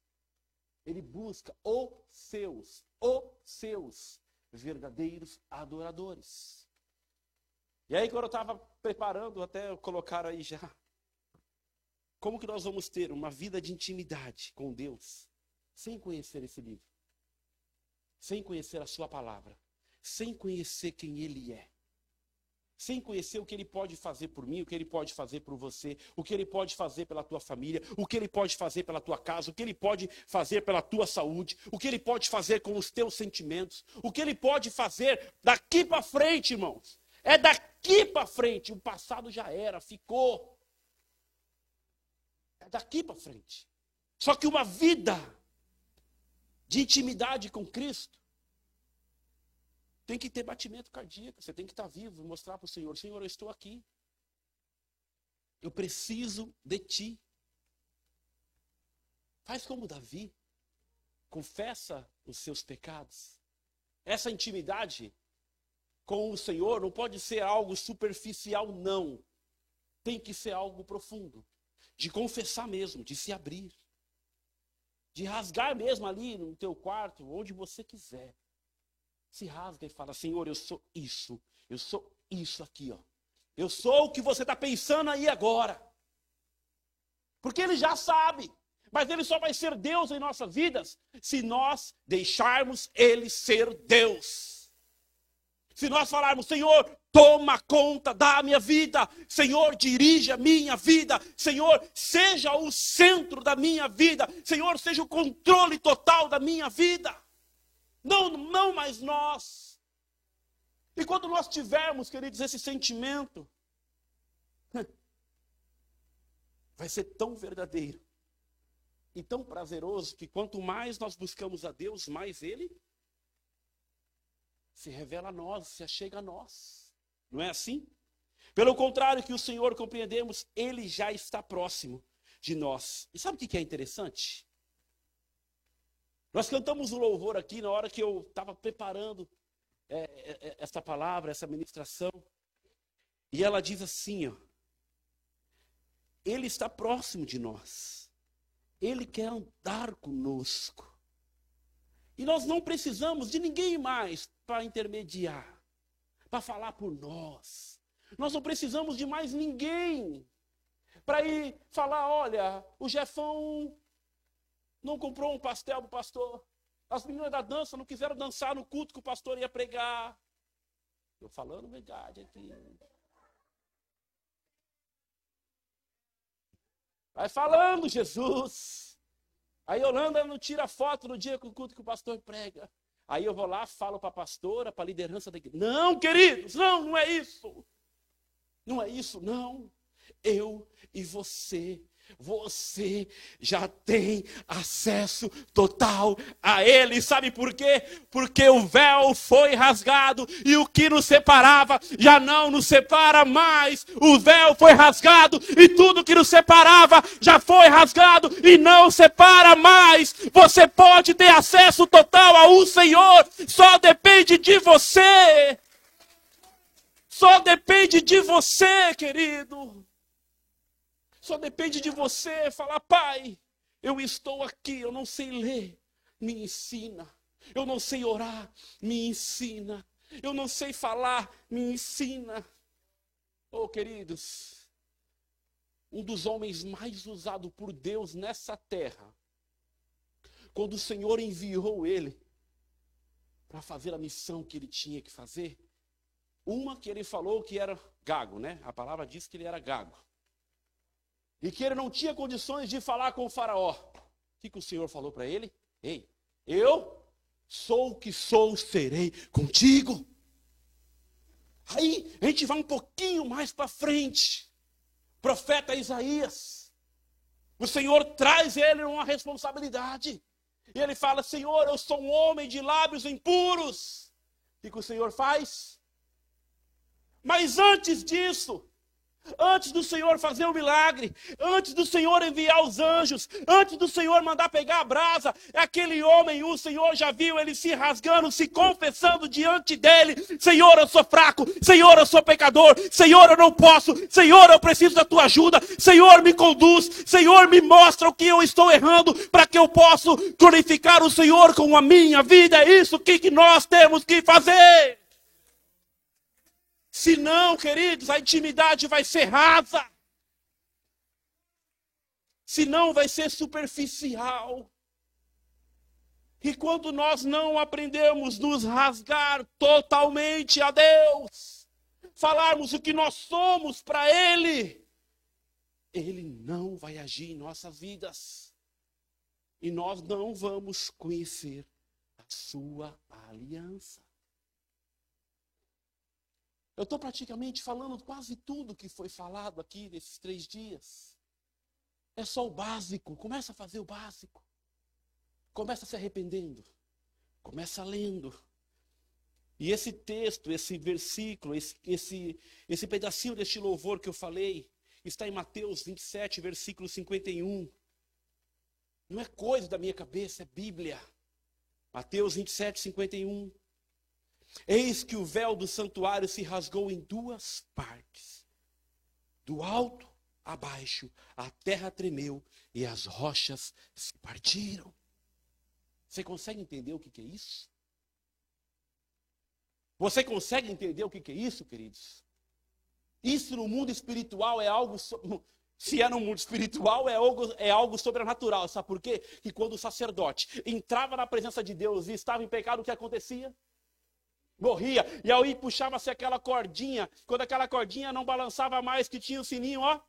Ele busca os seus, os seus verdadeiros adoradores. E aí, quando eu estava preparando, até colocar aí já. Como que nós vamos ter uma vida de intimidade com Deus sem conhecer esse livro? Sem conhecer a Sua palavra? Sem conhecer quem Ele é. Sem conhecer o que Ele pode fazer por mim, o que Ele pode fazer por você, o que Ele pode fazer pela tua família, o que Ele pode fazer pela tua casa, o que Ele pode fazer pela tua saúde, o que Ele pode fazer com os teus sentimentos, o que Ele pode fazer daqui para frente, irmãos. É daqui para frente. O passado já era, ficou. É daqui para frente. Só que uma vida de intimidade com Cristo tem que ter batimento cardíaco, você tem que estar vivo e mostrar para o Senhor: Senhor, eu estou aqui. Eu preciso de ti. Faz como Davi. Confessa os seus pecados. Essa intimidade com o Senhor não pode ser algo superficial, não. Tem que ser algo profundo. De confessar mesmo, de se abrir. De rasgar mesmo ali no teu quarto, onde você quiser se rasga e fala: Senhor, eu sou isso, eu sou isso aqui, ó. Eu sou o que você está pensando aí agora. Porque Ele já sabe, mas Ele só vai ser Deus em nossas vidas se nós deixarmos Ele ser Deus. Se nós falarmos, Senhor, toma conta da minha vida, Senhor, dirige a minha vida, Senhor, seja o centro da minha vida, Senhor, seja o controle total da minha vida. Não, não mais nós. E quando nós tivermos, queridos, esse sentimento, vai ser tão verdadeiro e tão prazeroso que quanto mais nós buscamos a Deus, mais Ele se revela a nós, se achega a nós. Não é assim? Pelo contrário, que o Senhor compreendemos, Ele já está próximo de nós. E sabe o que é interessante? Nós cantamos o louvor aqui na hora que eu estava preparando é, é, é, essa palavra, essa ministração. E ela diz assim: ó, Ele está próximo de nós. Ele quer andar conosco. E nós não precisamos de ninguém mais para intermediar, para falar por nós. Nós não precisamos de mais ninguém para ir falar: olha, o Jefão não comprou um pastel o pastor. As meninas da dança não quiseram dançar no culto que o pastor ia pregar. Estou falando verdade aqui. Vai falando, Jesus. Aí Yolanda não tira foto no dia que o culto que o pastor prega. Aí eu vou lá, falo para a pastora, para a liderança da igreja. Não, queridos, não, não é isso. Não é isso, não. Eu e você você já tem acesso total a Ele. Sabe por quê? Porque o véu foi rasgado e o que nos separava já não nos separa mais. O véu foi rasgado e tudo que nos separava já foi rasgado e não separa mais. Você pode ter acesso total ao Senhor, só depende de você. Só depende de você, querido. Só depende de você falar, pai, eu estou aqui, eu não sei ler, me ensina. Eu não sei orar, me ensina. Eu não sei falar, me ensina. Oh, queridos, um dos homens mais usados por Deus nessa terra, quando o Senhor enviou ele para fazer a missão que ele tinha que fazer, uma que ele falou que era gago, né? A palavra diz que ele era gago e que ele não tinha condições de falar com o Faraó. O que, que o Senhor falou para ele? Ei, eu sou o que sou, serei contigo. Aí a gente vai um pouquinho mais para frente. Profeta Isaías. O Senhor traz ele uma responsabilidade. E ele fala: Senhor, eu sou um homem de lábios impuros. O que, que o Senhor faz? Mas antes disso, Antes do Senhor fazer o um milagre, antes do Senhor enviar os anjos, antes do Senhor mandar pegar a brasa, aquele homem, o Senhor já viu ele se rasgando, se confessando diante dele: Senhor, eu sou fraco, Senhor, eu sou pecador, Senhor, eu não posso, Senhor, eu preciso da tua ajuda, Senhor, me conduz, Senhor, me mostra o que eu estou errando, para que eu possa glorificar o Senhor com a minha vida. É isso que, que nós temos que fazer. Se não, queridos, a intimidade vai ser rasa. Se não, vai ser superficial. E quando nós não aprendemos nos rasgar totalmente a Deus, falarmos o que nós somos para Ele, Ele não vai agir em nossas vidas. E nós não vamos conhecer a Sua aliança. Eu estou praticamente falando quase tudo que foi falado aqui nesses três dias. É só o básico. Começa a fazer o básico. Começa se arrependendo. Começa lendo. E esse texto, esse versículo, esse, esse, esse pedacinho deste louvor que eu falei, está em Mateus 27, versículo 51. Não é coisa da minha cabeça, é Bíblia. Mateus 27, 51. Eis que o véu do santuário se rasgou em duas partes. Do alto a baixo, a terra tremeu e as rochas se partiram. Você consegue entender o que é isso? Você consegue entender o que é isso, queridos? Isso no mundo espiritual é algo. Se é no mundo espiritual, é algo, é algo sobrenatural. Sabe por quê? Que quando o sacerdote entrava na presença de Deus e estava em pecado, o que acontecia? Morria. E aí puxava-se aquela cordinha. Quando aquela cordinha não balançava mais, que tinha o sininho, ó.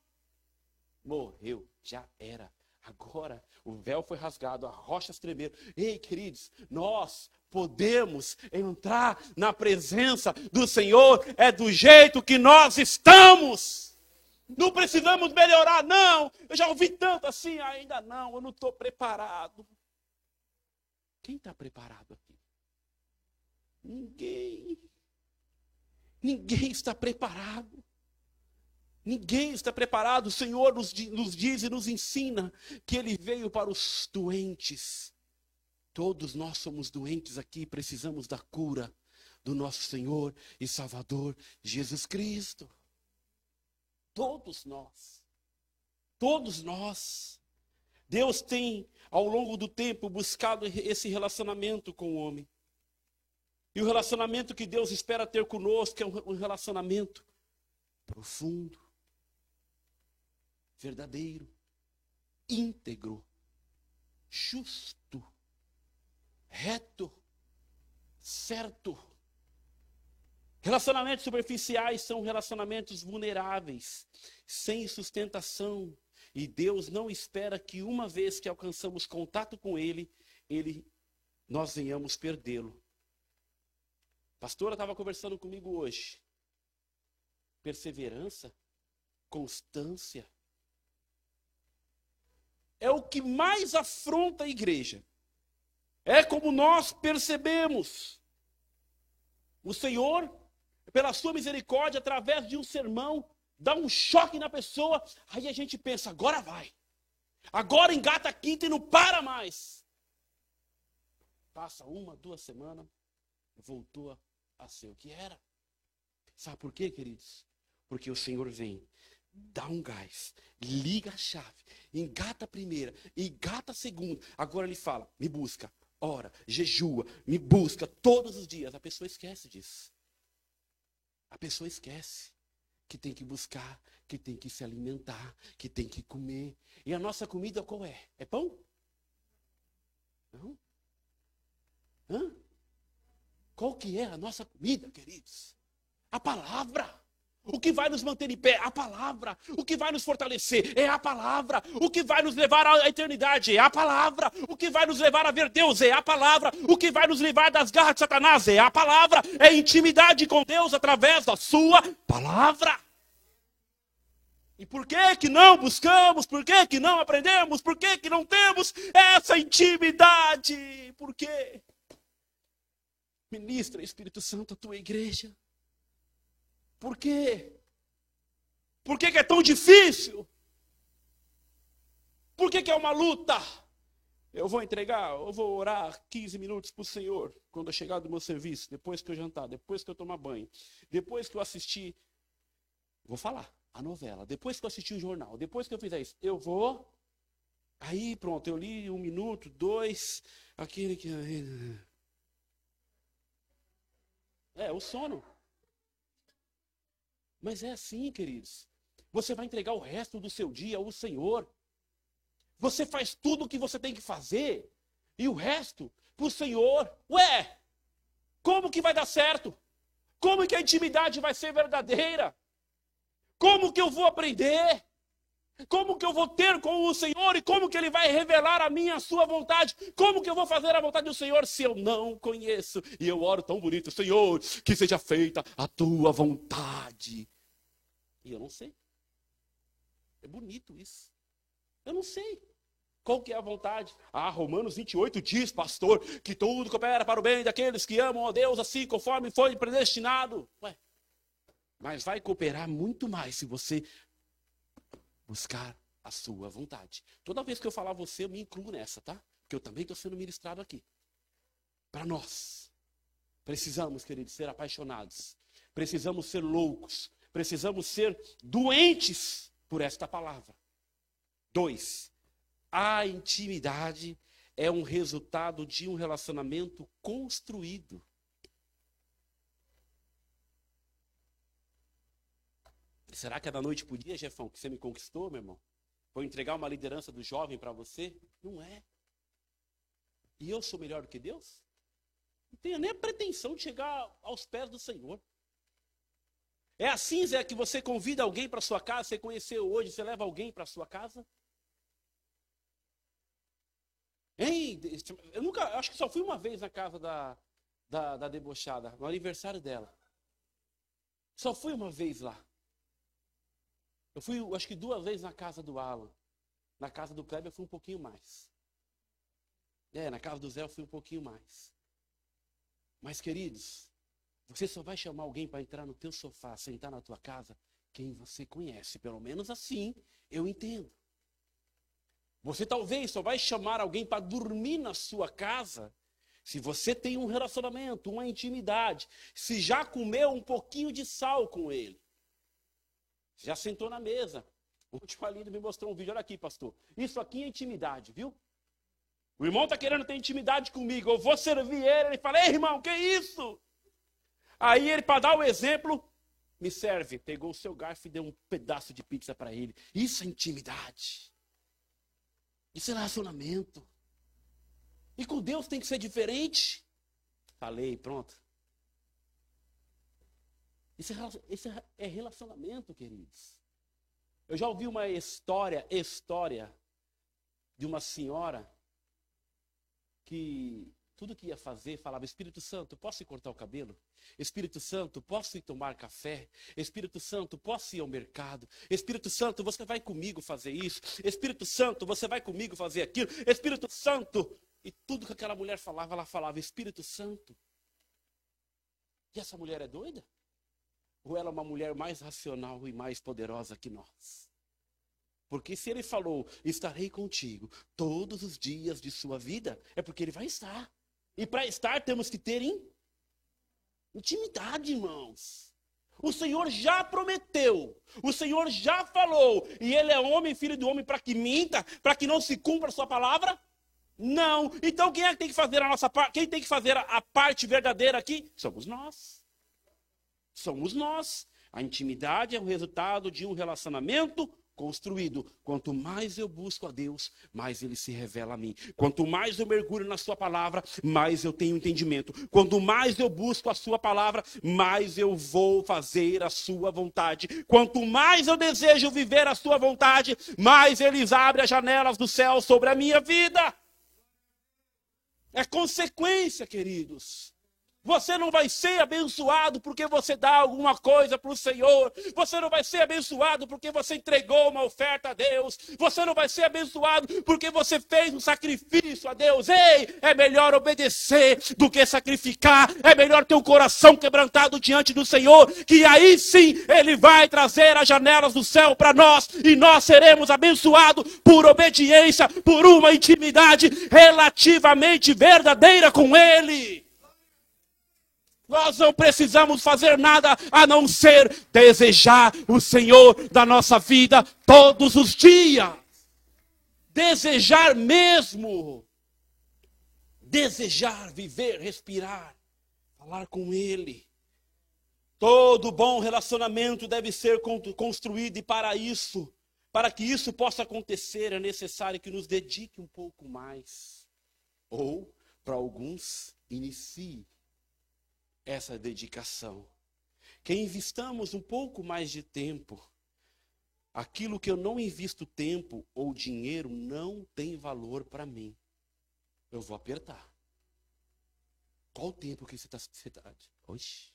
Morreu, já era. Agora o véu foi rasgado, as rochas tremeram. Ei, queridos, nós podemos entrar na presença do Senhor, é do jeito que nós estamos. Não precisamos melhorar, não. Eu já ouvi tanto assim, ainda não, eu não estou preparado. Quem está preparado? Ninguém. Ninguém está preparado. Ninguém está preparado. O Senhor nos, nos diz e nos ensina que Ele veio para os doentes. Todos nós somos doentes aqui, precisamos da cura do nosso Senhor e Salvador Jesus Cristo. Todos nós. Todos nós. Deus tem, ao longo do tempo, buscado esse relacionamento com o homem. E o relacionamento que Deus espera ter conosco é um relacionamento profundo, verdadeiro, íntegro, justo, reto, certo. Relacionamentos superficiais são relacionamentos vulneráveis, sem sustentação E Deus não espera que uma vez que alcançamos contato com Ele, Ele nós venhamos perdê-lo. Pastora estava conversando comigo hoje. Perseverança, constância, é o que mais afronta a igreja. É como nós percebemos. O Senhor, pela sua misericórdia, através de um sermão, dá um choque na pessoa, aí a gente pensa, agora vai. Agora engata a quinta e não para mais. Passa uma, duas semanas, voltou a ser o que era. Sabe por quê, queridos? Porque o Senhor vem, dá um gás, liga a chave, engata a primeira, engata a segunda. Agora ele fala: me busca, ora, jejua, me busca todos os dias. A pessoa esquece disso. A pessoa esquece que tem que buscar, que tem que se alimentar, que tem que comer. E a nossa comida qual é? É pão? Não? Hã? Qual que é a nossa comida, queridos? A palavra. O que vai nos manter em pé? A palavra. O que vai nos fortalecer? É a palavra. O que vai nos levar à eternidade? É a palavra. O que vai nos levar a ver Deus? É a palavra. O que vai nos livrar das garras de Satanás? É a palavra. É intimidade com Deus através da sua palavra. E por que que não buscamos? Por que que não aprendemos? Por que que não temos essa intimidade? Por quê? Ministra, Espírito Santo, a tua igreja. Por quê? Por que, que é tão difícil? Por que, que é uma luta? Eu vou entregar, eu vou orar 15 minutos para o Senhor quando eu chegar do meu serviço, depois que eu jantar, depois que eu tomar banho, depois que eu assistir. Vou falar a novela, depois que eu assistir o jornal, depois que eu fizer isso, eu vou. Aí pronto, eu li um minuto, dois, aquele que. É, o sono. Mas é assim, queridos. Você vai entregar o resto do seu dia ao Senhor. Você faz tudo o que você tem que fazer. E o resto para o Senhor. Ué, como que vai dar certo? Como que a intimidade vai ser verdadeira? Como que eu vou aprender? Como que eu vou ter com o Senhor e como que Ele vai revelar a minha a sua vontade? Como que eu vou fazer a vontade do Senhor se eu não conheço? E eu oro tão bonito, Senhor, que seja feita a tua vontade. E eu não sei. É bonito isso. Eu não sei. Qual que é a vontade? Ah, Romanos 28 diz, pastor, que tudo coopera para o bem daqueles que amam a Deus assim, conforme foi predestinado. Ué, mas vai cooperar muito mais se você buscar a sua vontade. Toda vez que eu falar você, eu me incluo nessa, tá? Porque eu também estou sendo ministrado aqui. Para nós, precisamos, queridos, ser apaixonados. Precisamos ser loucos. Precisamos ser doentes por esta palavra. Dois, a intimidade é um resultado de um relacionamento construído. Será que é da noite para o dia, Jefão, que você me conquistou, meu irmão? Vou entregar uma liderança do jovem para você? Não é. E eu sou melhor do que Deus? Não tenho nem a pretensão de chegar aos pés do Senhor. É assim, Zé, que você convida alguém para sua casa, você conheceu hoje, você leva alguém para sua casa? Hein? Eu nunca, acho que só fui uma vez na casa da, da, da debochada, no aniversário dela. Só fui uma vez lá. Eu fui, acho que duas vezes na casa do Alan. Na casa do Kleber eu fui um pouquinho mais. É, na casa do Zé eu fui um pouquinho mais. Mas, queridos, você só vai chamar alguém para entrar no teu sofá, sentar na tua casa, quem você conhece. Pelo menos assim eu entendo. Você talvez só vai chamar alguém para dormir na sua casa se você tem um relacionamento, uma intimidade, se já comeu um pouquinho de sal com ele. Já sentou na mesa. O último ali me mostrou um vídeo. Olha aqui, pastor. Isso aqui é intimidade, viu? O irmão está querendo ter intimidade comigo. Eu vou servir ele. Ele fala: Ei, irmão, que isso? Aí ele, para dar o exemplo, me serve. Pegou o seu garfo e deu um pedaço de pizza para ele. Isso é intimidade. Isso é relacionamento. E com Deus tem que ser diferente. Falei, pronto. É, isso é relacionamento, queridos. Eu já ouvi uma história, história, de uma senhora que tudo que ia fazer falava: Espírito Santo, posso ir cortar o cabelo? Espírito Santo, posso ir tomar café? Espírito Santo, posso ir ao mercado? Espírito Santo, você vai comigo fazer isso? Espírito Santo, você vai comigo fazer aquilo? Espírito Santo. E tudo que aquela mulher falava, ela falava: Espírito Santo. E essa mulher é doida? Ou ela é uma mulher mais racional e mais poderosa que nós? Porque se ele falou, estarei contigo todos os dias de sua vida, é porque ele vai estar. E para estar temos que ter intimidade, irmãos. O Senhor já prometeu, o Senhor já falou, e ele é homem, filho do homem, para que minta, para que não se cumpra a sua palavra? Não. Então quem é que tem que fazer a nossa parte? Quem tem que fazer a parte verdadeira aqui? Somos nós. Somos nós. A intimidade é o resultado de um relacionamento construído. Quanto mais eu busco a Deus, mais ele se revela a mim. Quanto mais eu mergulho na sua palavra, mais eu tenho entendimento. Quanto mais eu busco a sua palavra, mais eu vou fazer a sua vontade. Quanto mais eu desejo viver a sua vontade, mais eles abrem as janelas do céu sobre a minha vida. É consequência, queridos. Você não vai ser abençoado porque você dá alguma coisa para o Senhor. Você não vai ser abençoado porque você entregou uma oferta a Deus. Você não vai ser abençoado porque você fez um sacrifício a Deus. Ei, é melhor obedecer do que sacrificar. É melhor ter um coração quebrantado diante do Senhor, que aí sim Ele vai trazer as janelas do céu para nós e nós seremos abençoados por obediência, por uma intimidade relativamente verdadeira com Ele. Nós não precisamos fazer nada a não ser desejar o Senhor da nossa vida todos os dias. Desejar mesmo. Desejar, viver, respirar, falar com Ele. Todo bom relacionamento deve ser construído, e para isso, para que isso possa acontecer, é necessário que nos dedique um pouco mais. Ou, para alguns, inicie essa dedicação. Que investamos um pouco mais de tempo. Aquilo que eu não invisto tempo ou dinheiro não tem valor para mim. Eu vou apertar. Qual o tempo que você está. Você tá, oxi.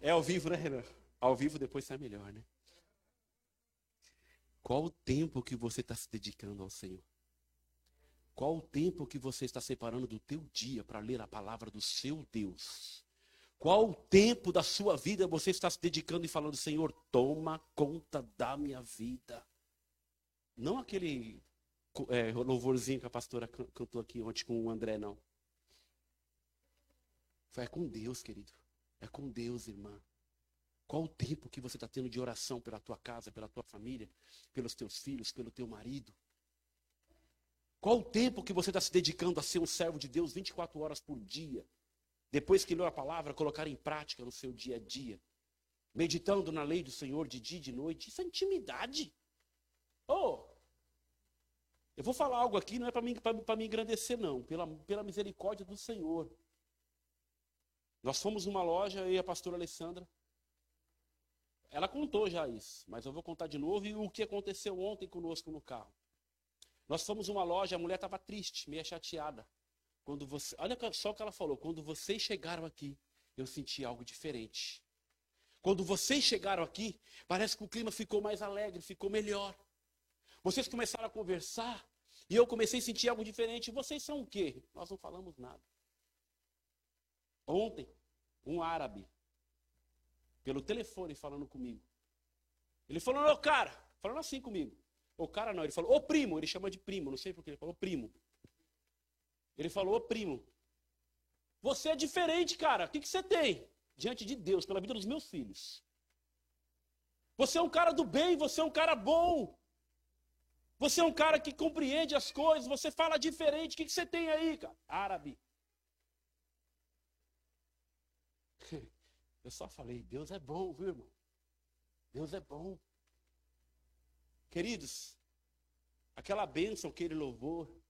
É ao vivo, né, Renan? Ao vivo depois sai melhor, né? Qual o tempo que você está se dedicando ao Senhor? Qual o tempo que você está separando do teu dia para ler a palavra do seu Deus? Qual o tempo da sua vida você está se dedicando e falando, Senhor, toma conta da minha vida? Não aquele é, louvorzinho que a pastora cantou aqui ontem com o André, não. É com Deus, querido. É com Deus, irmã. Qual o tempo que você está tendo de oração pela tua casa, pela tua família, pelos teus filhos, pelo teu marido? Qual o tempo que você está se dedicando a ser um servo de Deus 24 horas por dia? Depois que leu a palavra, colocar em prática no seu dia a dia. Meditando na lei do Senhor de dia e de noite. Isso é intimidade. Oh, eu vou falar algo aqui, não é para me, me engrandecer, não. Pela, pela misericórdia do Senhor. Nós fomos numa loja, eu e a pastora Alessandra. Ela contou já isso, mas eu vou contar de novo e o que aconteceu ontem conosco no carro. Nós fomos uma loja, a mulher estava triste, meio chateada. Quando você, olha só o que ela falou. Quando vocês chegaram aqui, eu senti algo diferente. Quando vocês chegaram aqui, parece que o clima ficou mais alegre, ficou melhor. Vocês começaram a conversar e eu comecei a sentir algo diferente. Vocês são o quê? Nós não falamos nada. Ontem, um árabe, pelo telefone falando comigo. Ele falou, meu cara, falando assim comigo. O cara não, ele falou, ô primo, ele chama de primo, não sei por que ele falou primo. Ele falou, ô primo, você é diferente, cara, o que, que você tem? Diante de Deus, pela vida dos meus filhos. Você é um cara do bem, você é um cara bom. Você é um cara que compreende as coisas, você fala diferente. O que, que você tem aí, cara? Árabe. Eu só falei, Deus é bom, viu, irmão? Deus é bom. Queridos, aquela bênção que ele louvou,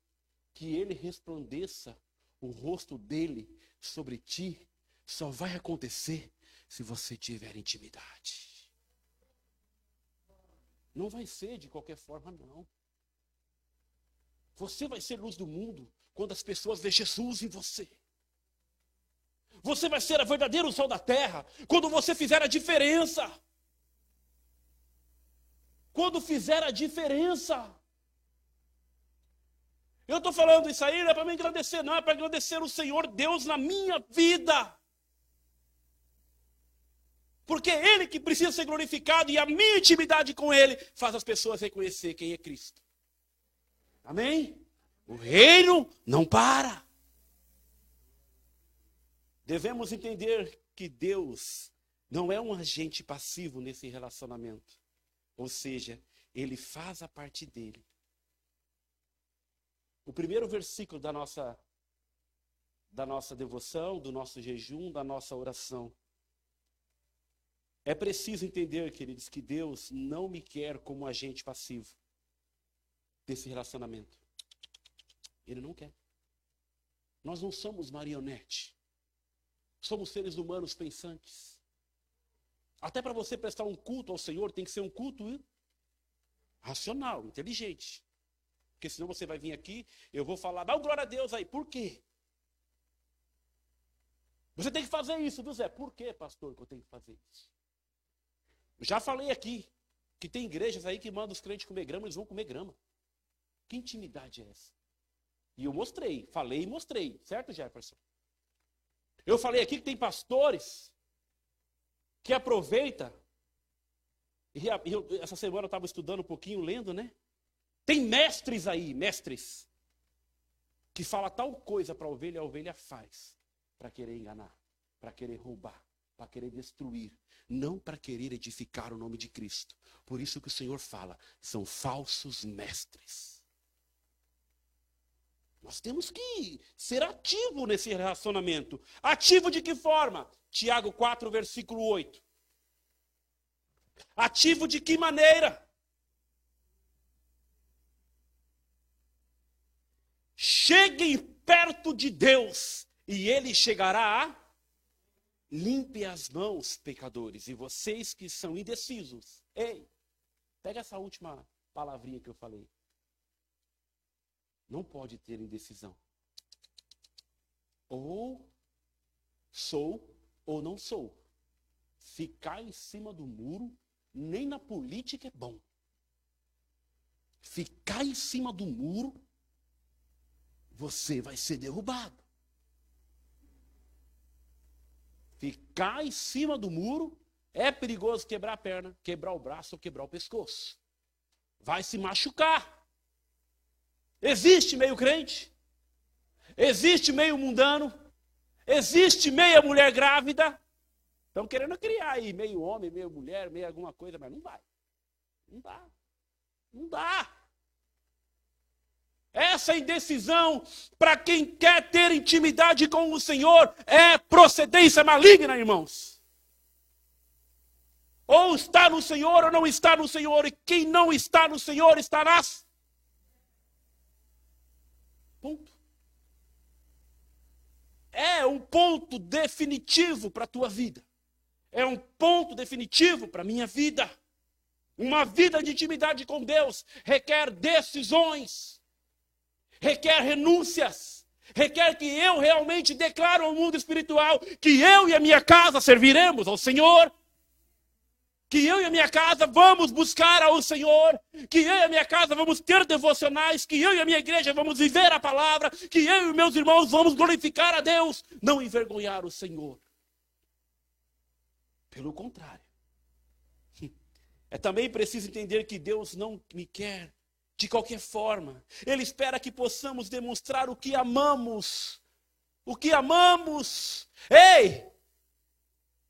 que ele resplandeça o rosto dele sobre ti, só vai acontecer se você tiver intimidade. Não vai ser de qualquer forma, não. Você vai ser luz do mundo quando as pessoas verem Jesus em você. Você vai ser a verdadeiro sol da terra quando você fizer a diferença. Quando fizer a diferença. Eu estou falando isso aí não é para me agradecer, não, é para agradecer o Senhor Deus na minha vida. Porque é Ele que precisa ser glorificado e a minha intimidade com Ele faz as pessoas reconhecer quem é Cristo. Amém? O reino não para. Devemos entender que Deus não é um agente passivo nesse relacionamento. Ou seja, ele faz a parte dele. O primeiro versículo da nossa da nossa devoção, do nosso jejum, da nossa oração. É preciso entender, queridos, que Deus não me quer como agente passivo desse relacionamento. Ele não quer. Nós não somos marionete. Somos seres humanos pensantes. Até para você prestar um culto ao Senhor, tem que ser um culto racional, inteligente. Porque senão você vai vir aqui, eu vou falar, dá glória a Deus aí. Por quê? Você tem que fazer isso, viu Zé? Por que, pastor, que eu tenho que fazer isso? Já falei aqui que tem igrejas aí que mandam os crentes comer grama, eles vão comer grama. Que intimidade é essa? E eu mostrei, falei e mostrei, certo, Jefferson? Eu falei aqui que tem pastores que aproveita. E essa semana eu estava estudando um pouquinho, lendo, né? Tem mestres aí, mestres, que fala tal coisa para a ovelha, a ovelha faz para querer enganar, para querer roubar, para querer destruir, não para querer edificar o nome de Cristo. Por isso que o Senhor fala, são falsos mestres. Nós temos que ser ativo nesse relacionamento. Ativo de que forma? Tiago 4, versículo 8. Ativo de que maneira? Cheguem perto de Deus e Ele chegará a limpe as mãos, pecadores, e vocês que são indecisos. Ei, pega essa última palavrinha que eu falei. Não pode ter indecisão. Ou sou ou não sou. Ficar em cima do muro, nem na política é bom. Ficar em cima do muro, você vai ser derrubado. Ficar em cima do muro é perigoso quebrar a perna, quebrar o braço ou quebrar o pescoço. Vai se machucar. Existe meio crente, existe meio mundano, existe meia mulher grávida. Estão querendo criar aí meio homem, meio mulher, meio alguma coisa, mas não vai. Não dá. Não dá. Essa indecisão, para quem quer ter intimidade com o Senhor, é procedência maligna, irmãos. Ou está no Senhor ou não está no Senhor, e quem não está no Senhor nas Ponto. É um ponto definitivo para a tua vida. É um ponto definitivo para a minha vida. Uma vida de intimidade com Deus requer decisões, requer renúncias, requer que eu realmente declaro ao mundo espiritual que eu e a minha casa serviremos ao Senhor que eu e a minha casa vamos buscar ao Senhor, que eu e a minha casa vamos ter devocionais, que eu e a minha igreja vamos viver a palavra, que eu e meus irmãos vamos glorificar a Deus, não envergonhar o Senhor. Pelo contrário. É também preciso entender que Deus não me quer de qualquer forma. Ele espera que possamos demonstrar o que amamos. O que amamos. Ei!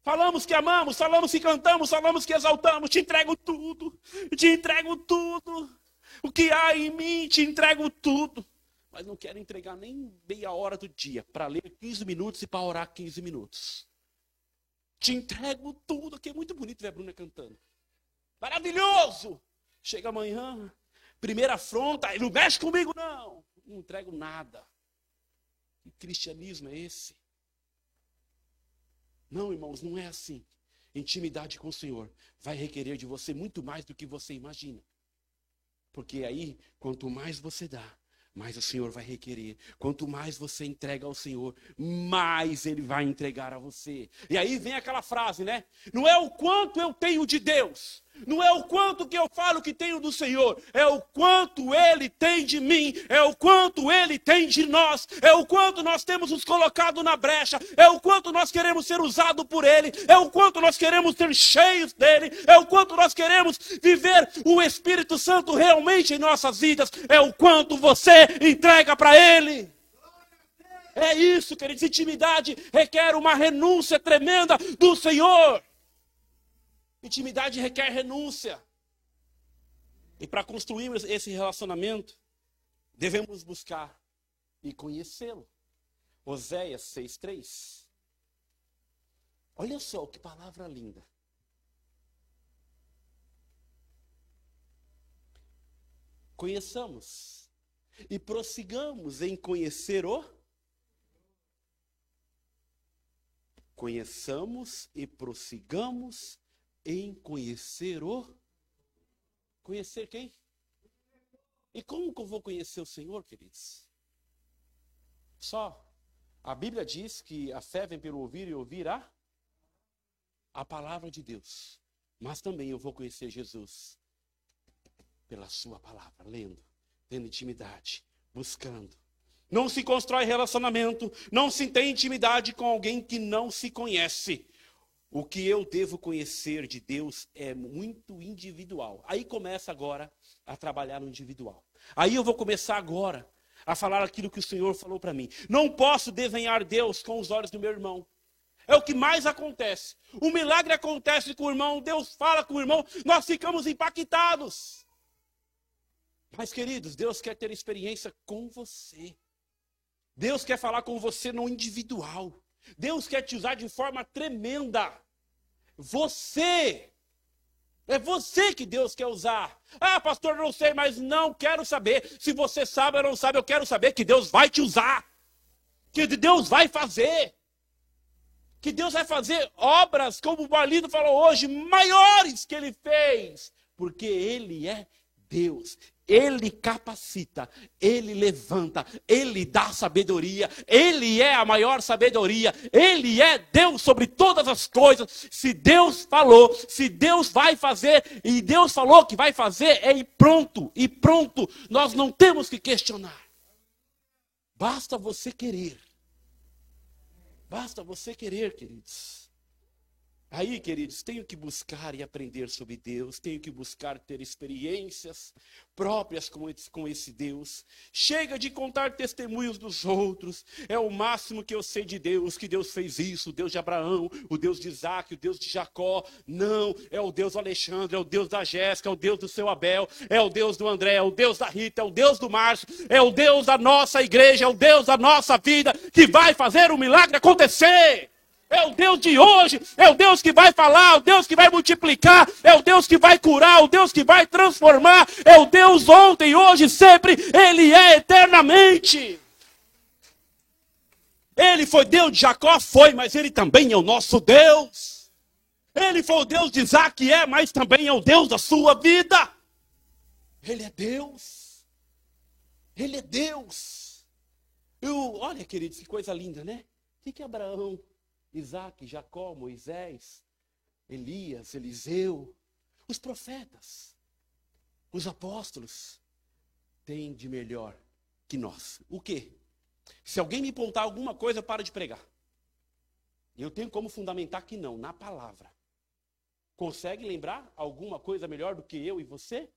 Falamos que amamos, falamos que cantamos, falamos que exaltamos, te entrego tudo, te entrego tudo. O que há em mim, te entrego tudo. Mas não quero entregar nem meia hora do dia para ler 15 minutos e para orar 15 minutos. Te entrego tudo, que é muito bonito ver a Bruna cantando. Maravilhoso! Chega amanhã, primeira afronta, não mexe comigo não. Não entrego nada. Que cristianismo é esse? Não, irmãos, não é assim. Intimidade com o Senhor vai requerer de você muito mais do que você imagina. Porque aí, quanto mais você dá, mais o Senhor vai requerer. Quanto mais você entrega ao Senhor, mais Ele vai entregar a você. E aí vem aquela frase, né? Não é o quanto eu tenho de Deus, não é o quanto que eu falo que tenho do Senhor, é o quanto Ele tem de mim, é o quanto Ele tem de nós, é o quanto nós temos nos colocado na brecha, é o quanto nós queremos ser usado por Ele, é o quanto nós queremos ser cheios dele, é o quanto nós queremos viver o Espírito Santo realmente em nossas vidas, é o quanto você entrega para Ele. É isso, queridos. Intimidade requer uma renúncia tremenda do Senhor. Intimidade requer renúncia. E para construirmos esse relacionamento, devemos buscar e conhecê-lo. Oséias 6,3. Olha só que palavra linda. Conheçamos e prossigamos em conhecer o. Conheçamos e prossigamos em conhecer o. Conhecer quem? E como que eu vou conhecer o Senhor, queridos? Só. A Bíblia diz que a fé vem pelo ouvir e ouvir a, a palavra de Deus. Mas também eu vou conhecer Jesus pela Sua palavra, lendo, tendo intimidade, buscando. Não se constrói relacionamento, não se tem intimidade com alguém que não se conhece. O que eu devo conhecer de Deus é muito individual. Aí começa agora a trabalhar no individual. Aí eu vou começar agora a falar aquilo que o Senhor falou para mim. Não posso desenhar Deus com os olhos do meu irmão. É o que mais acontece. O milagre acontece com o irmão, Deus fala com o irmão, nós ficamos impactados. Mas, queridos, Deus quer ter experiência com você. Deus quer falar com você no individual. Deus quer te usar de forma tremenda. Você. É você que Deus quer usar. Ah, pastor, não sei, mas não quero saber. Se você sabe ou não sabe, eu quero saber que Deus vai te usar. Que Deus vai fazer. Que Deus vai fazer obras, como o Balido falou hoje, maiores que ele fez. Porque ele é Deus. Ele capacita, ele levanta, ele dá sabedoria, ele é a maior sabedoria, ele é Deus sobre todas as coisas. Se Deus falou, se Deus vai fazer, e Deus falou que vai fazer, é e pronto, e pronto. Nós não temos que questionar. Basta você querer. Basta você querer, queridos. Aí, queridos, tenho que buscar e aprender sobre Deus, tenho que buscar ter experiências próprias com esse, com esse Deus. Chega de contar testemunhos dos outros, é o máximo que eu sei de Deus, que Deus fez isso, o Deus de Abraão, o Deus de Isaac, o Deus de Jacó. Não, é o Deus do Alexandre, é o Deus da Jéssica, é o Deus do seu Abel, é o Deus do André, é o Deus da Rita, é o Deus do Márcio, é o Deus da nossa igreja, é o Deus da nossa vida, que vai fazer o milagre acontecer. É o Deus de hoje, é o Deus que vai falar, é o Deus que vai multiplicar, é o Deus que vai curar, é o Deus que vai transformar, é o Deus ontem, hoje, sempre, Ele é eternamente. Ele foi Deus de Jacó, foi, mas Ele também é o nosso Deus. Ele foi o Deus de Isaac, é, mas também é o Deus da sua vida. Ele é Deus. Ele é Deus. Eu, olha, queridos, que coisa linda, né? O que, que Abraão Isaac, Jacó, Moisés, Elias, Eliseu, os profetas, os apóstolos, têm de melhor que nós. O quê? Se alguém me apontar alguma coisa, para de pregar. Eu tenho como fundamentar que não, na palavra. Consegue lembrar alguma coisa melhor do que eu e você?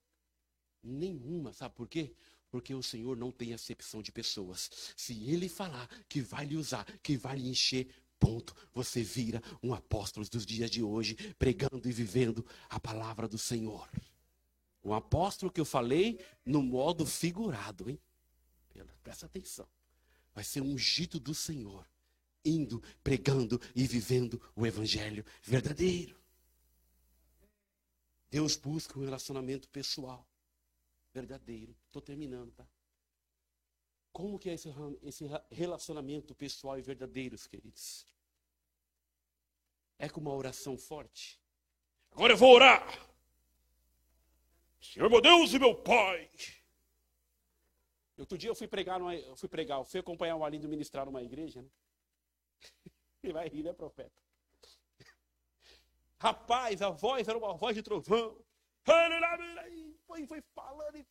Nenhuma, sabe por quê? Porque o Senhor não tem acepção de pessoas. Se Ele falar que vai lhe usar, que vai lhe encher, ponto, você vira um apóstolo dos dias de hoje, pregando e vivendo a palavra do Senhor. Um apóstolo que eu falei no modo figurado, hein? Presta atenção. Vai ser um ungido do Senhor, indo, pregando e vivendo o evangelho verdadeiro. Deus busca um relacionamento pessoal verdadeiro. Estou terminando, tá? Como que é esse, relacionamento pessoal e verdadeiro, queridos? é com uma oração forte. Agora eu vou orar. Senhor meu Deus e meu Pai. Outro dia eu fui pregar, numa, eu fui pregar, eu fui acompanhar o Alindo ministrar numa igreja, né? Ele vai rir, né, profeta? Rapaz, a voz era uma voz de trovão. Foi, foi falando e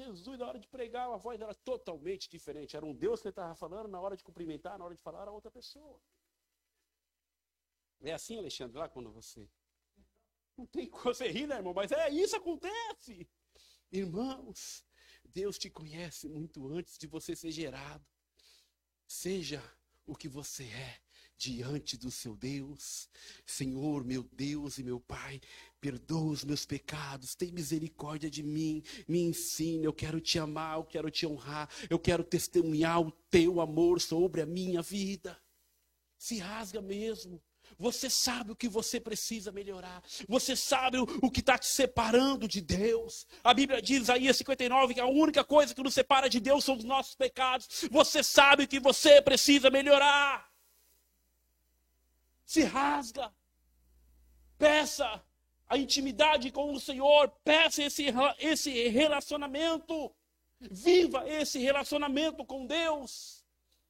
Jesus, na hora de pregar, a voz era totalmente diferente. Era um Deus que ele estava falando, na hora de cumprimentar, na hora de falar, era outra pessoa. É assim, Alexandre, lá quando você. Não tem como você rir, né, irmão? Mas é isso acontece. Irmãos, Deus te conhece muito antes de você ser gerado. Seja o que você é diante do seu Deus. Senhor, meu Deus e meu Pai, perdoa os meus pecados, tem misericórdia de mim, me ensina, eu quero te amar, eu quero te honrar, eu quero testemunhar o teu amor sobre a minha vida. Se rasga mesmo. Você sabe o que você precisa melhorar. Você sabe o, que está te separando de Deus. A Bíblia diz, Isaías 59, que a única coisa que nos separa de Deus são os nossos pecados. Você sabe o que você precisa melhorar. Se rasga. Peça a intimidade com o Senhor. Peça esse, esse relacionamento. Viva esse relacionamento com Deus.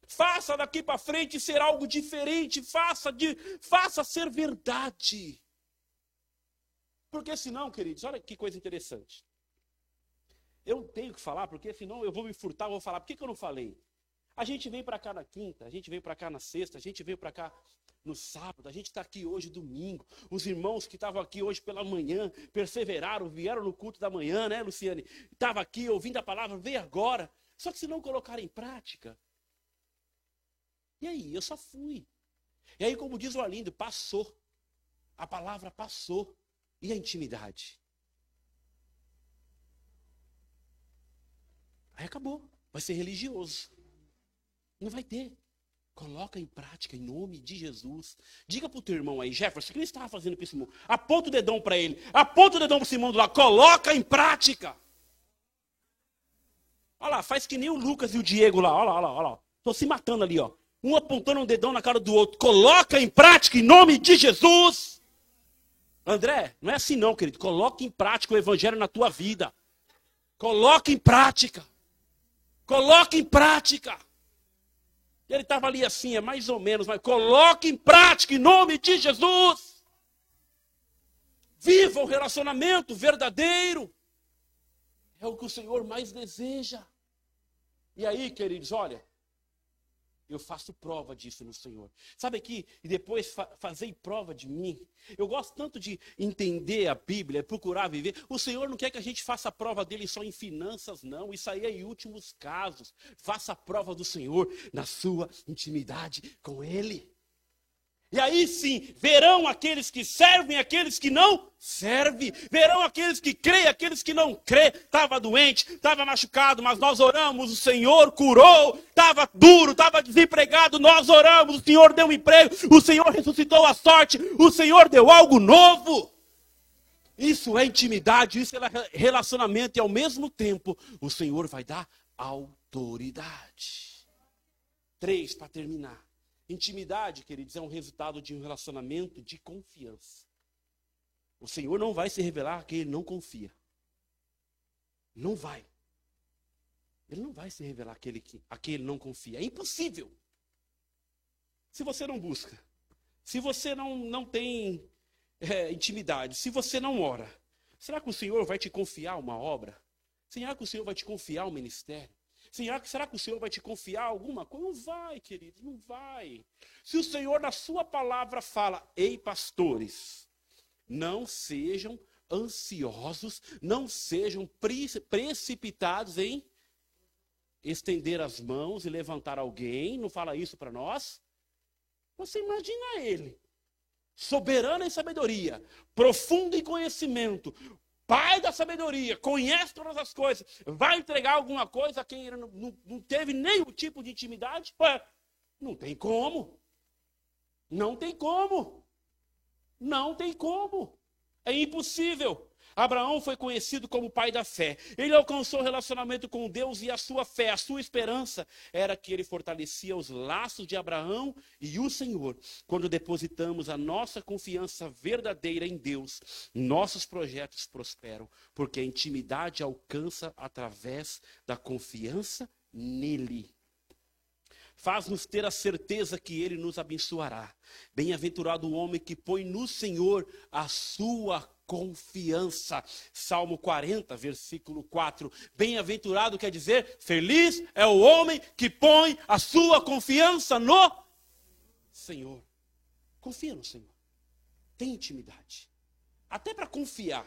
Faça daqui para frente ser algo diferente, faça de, faça ser verdade. Porque senão, queridos, olha que coisa interessante. Eu tenho que falar, porque senão eu vou me furtar, vou falar. Por que, que eu não falei? A gente vem para cá na quinta, a gente vem para cá na sexta, a gente veio para cá no sábado, a gente está aqui hoje domingo. Os irmãos que estavam aqui hoje pela manhã perseveraram, vieram no culto da manhã, né, Luciane? Estava aqui ouvindo a palavra, veio agora. Só que se não colocar em prática, e aí, eu só fui. E aí, como diz o Alindo, passou. A palavra passou. E a intimidade? Aí acabou. Vai ser religioso. Não vai ter. Coloca em prática em nome de Jesus. Diga para o teu irmão aí, Jefferson, o que ele estava fazendo para esse mundo? Aponta o dedão para ele. Aponta o dedão para esse mundo lá. Coloca em prática. Olha lá, faz que nem o Lucas e o Diego lá. Olha lá, olha lá. Estou se matando ali, ó um apontando um dedão na cara do outro. Coloca em prática em nome de Jesus. André, não é assim não, querido. Coloque em prática o evangelho na tua vida. Coloque em prática. Coloque em prática. Ele estava ali assim, é mais ou menos, mas coloque em prática em nome de Jesus. Viva o relacionamento verdadeiro. É o que o Senhor mais deseja. E aí, queridos, olha, eu faço prova disso no Senhor. Sabe aqui? E depois fa fazer prova de mim. Eu gosto tanto de entender a Bíblia, procurar viver. O Senhor não quer que a gente faça prova dele só em finanças, não. Isso aí é em últimos casos. Faça a prova do Senhor na sua intimidade com Ele. E aí sim, verão aqueles que servem, aqueles que não servem. Verão aqueles que creem, aqueles que não creem. Estava doente, estava machucado, mas nós oramos, o Senhor curou. Estava duro, estava desempregado, nós oramos, o Senhor deu um emprego, o Senhor ressuscitou a sorte, o Senhor deu algo novo. Isso é intimidade, isso é relacionamento, e ao mesmo tempo o Senhor vai dar autoridade. Três, para terminar. Intimidade, queridos, é um resultado de um relacionamento de confiança. O Senhor não vai se revelar a quem ele não confia. Não vai. Ele não vai se revelar aquele que, a quem ele não confia. É impossível. Se você não busca, se você não, não tem é, intimidade, se você não ora, será que o Senhor vai te confiar uma obra? Será que o Senhor vai te confiar um ministério? Será, será que o Senhor vai te confiar alguma coisa? Não vai, querido, não vai. Se o Senhor, na sua palavra, fala, ei, pastores, não sejam ansiosos, não sejam precipitados em estender as mãos e levantar alguém, não fala isso para nós? Você imagina ele, soberano em sabedoria, profundo em conhecimento, Pai da sabedoria, conhece todas as coisas, vai entregar alguma coisa a quem não, não, não teve nenhum tipo de intimidade? Ué, não tem como. Não tem como. Não tem como. É impossível. Abraão foi conhecido como pai da fé. Ele alcançou relacionamento com Deus e a sua fé, a sua esperança era que ele fortalecia os laços de Abraão e o Senhor. Quando depositamos a nossa confiança verdadeira em Deus, nossos projetos prosperam, porque a intimidade alcança através da confiança nele faz-nos ter a certeza que ele nos abençoará. Bem-aventurado o homem que põe no Senhor a sua confiança. Salmo 40, versículo 4. Bem-aventurado quer dizer, feliz é o homem que põe a sua confiança no Senhor. Confia no Senhor. Tem intimidade. Até para confiar.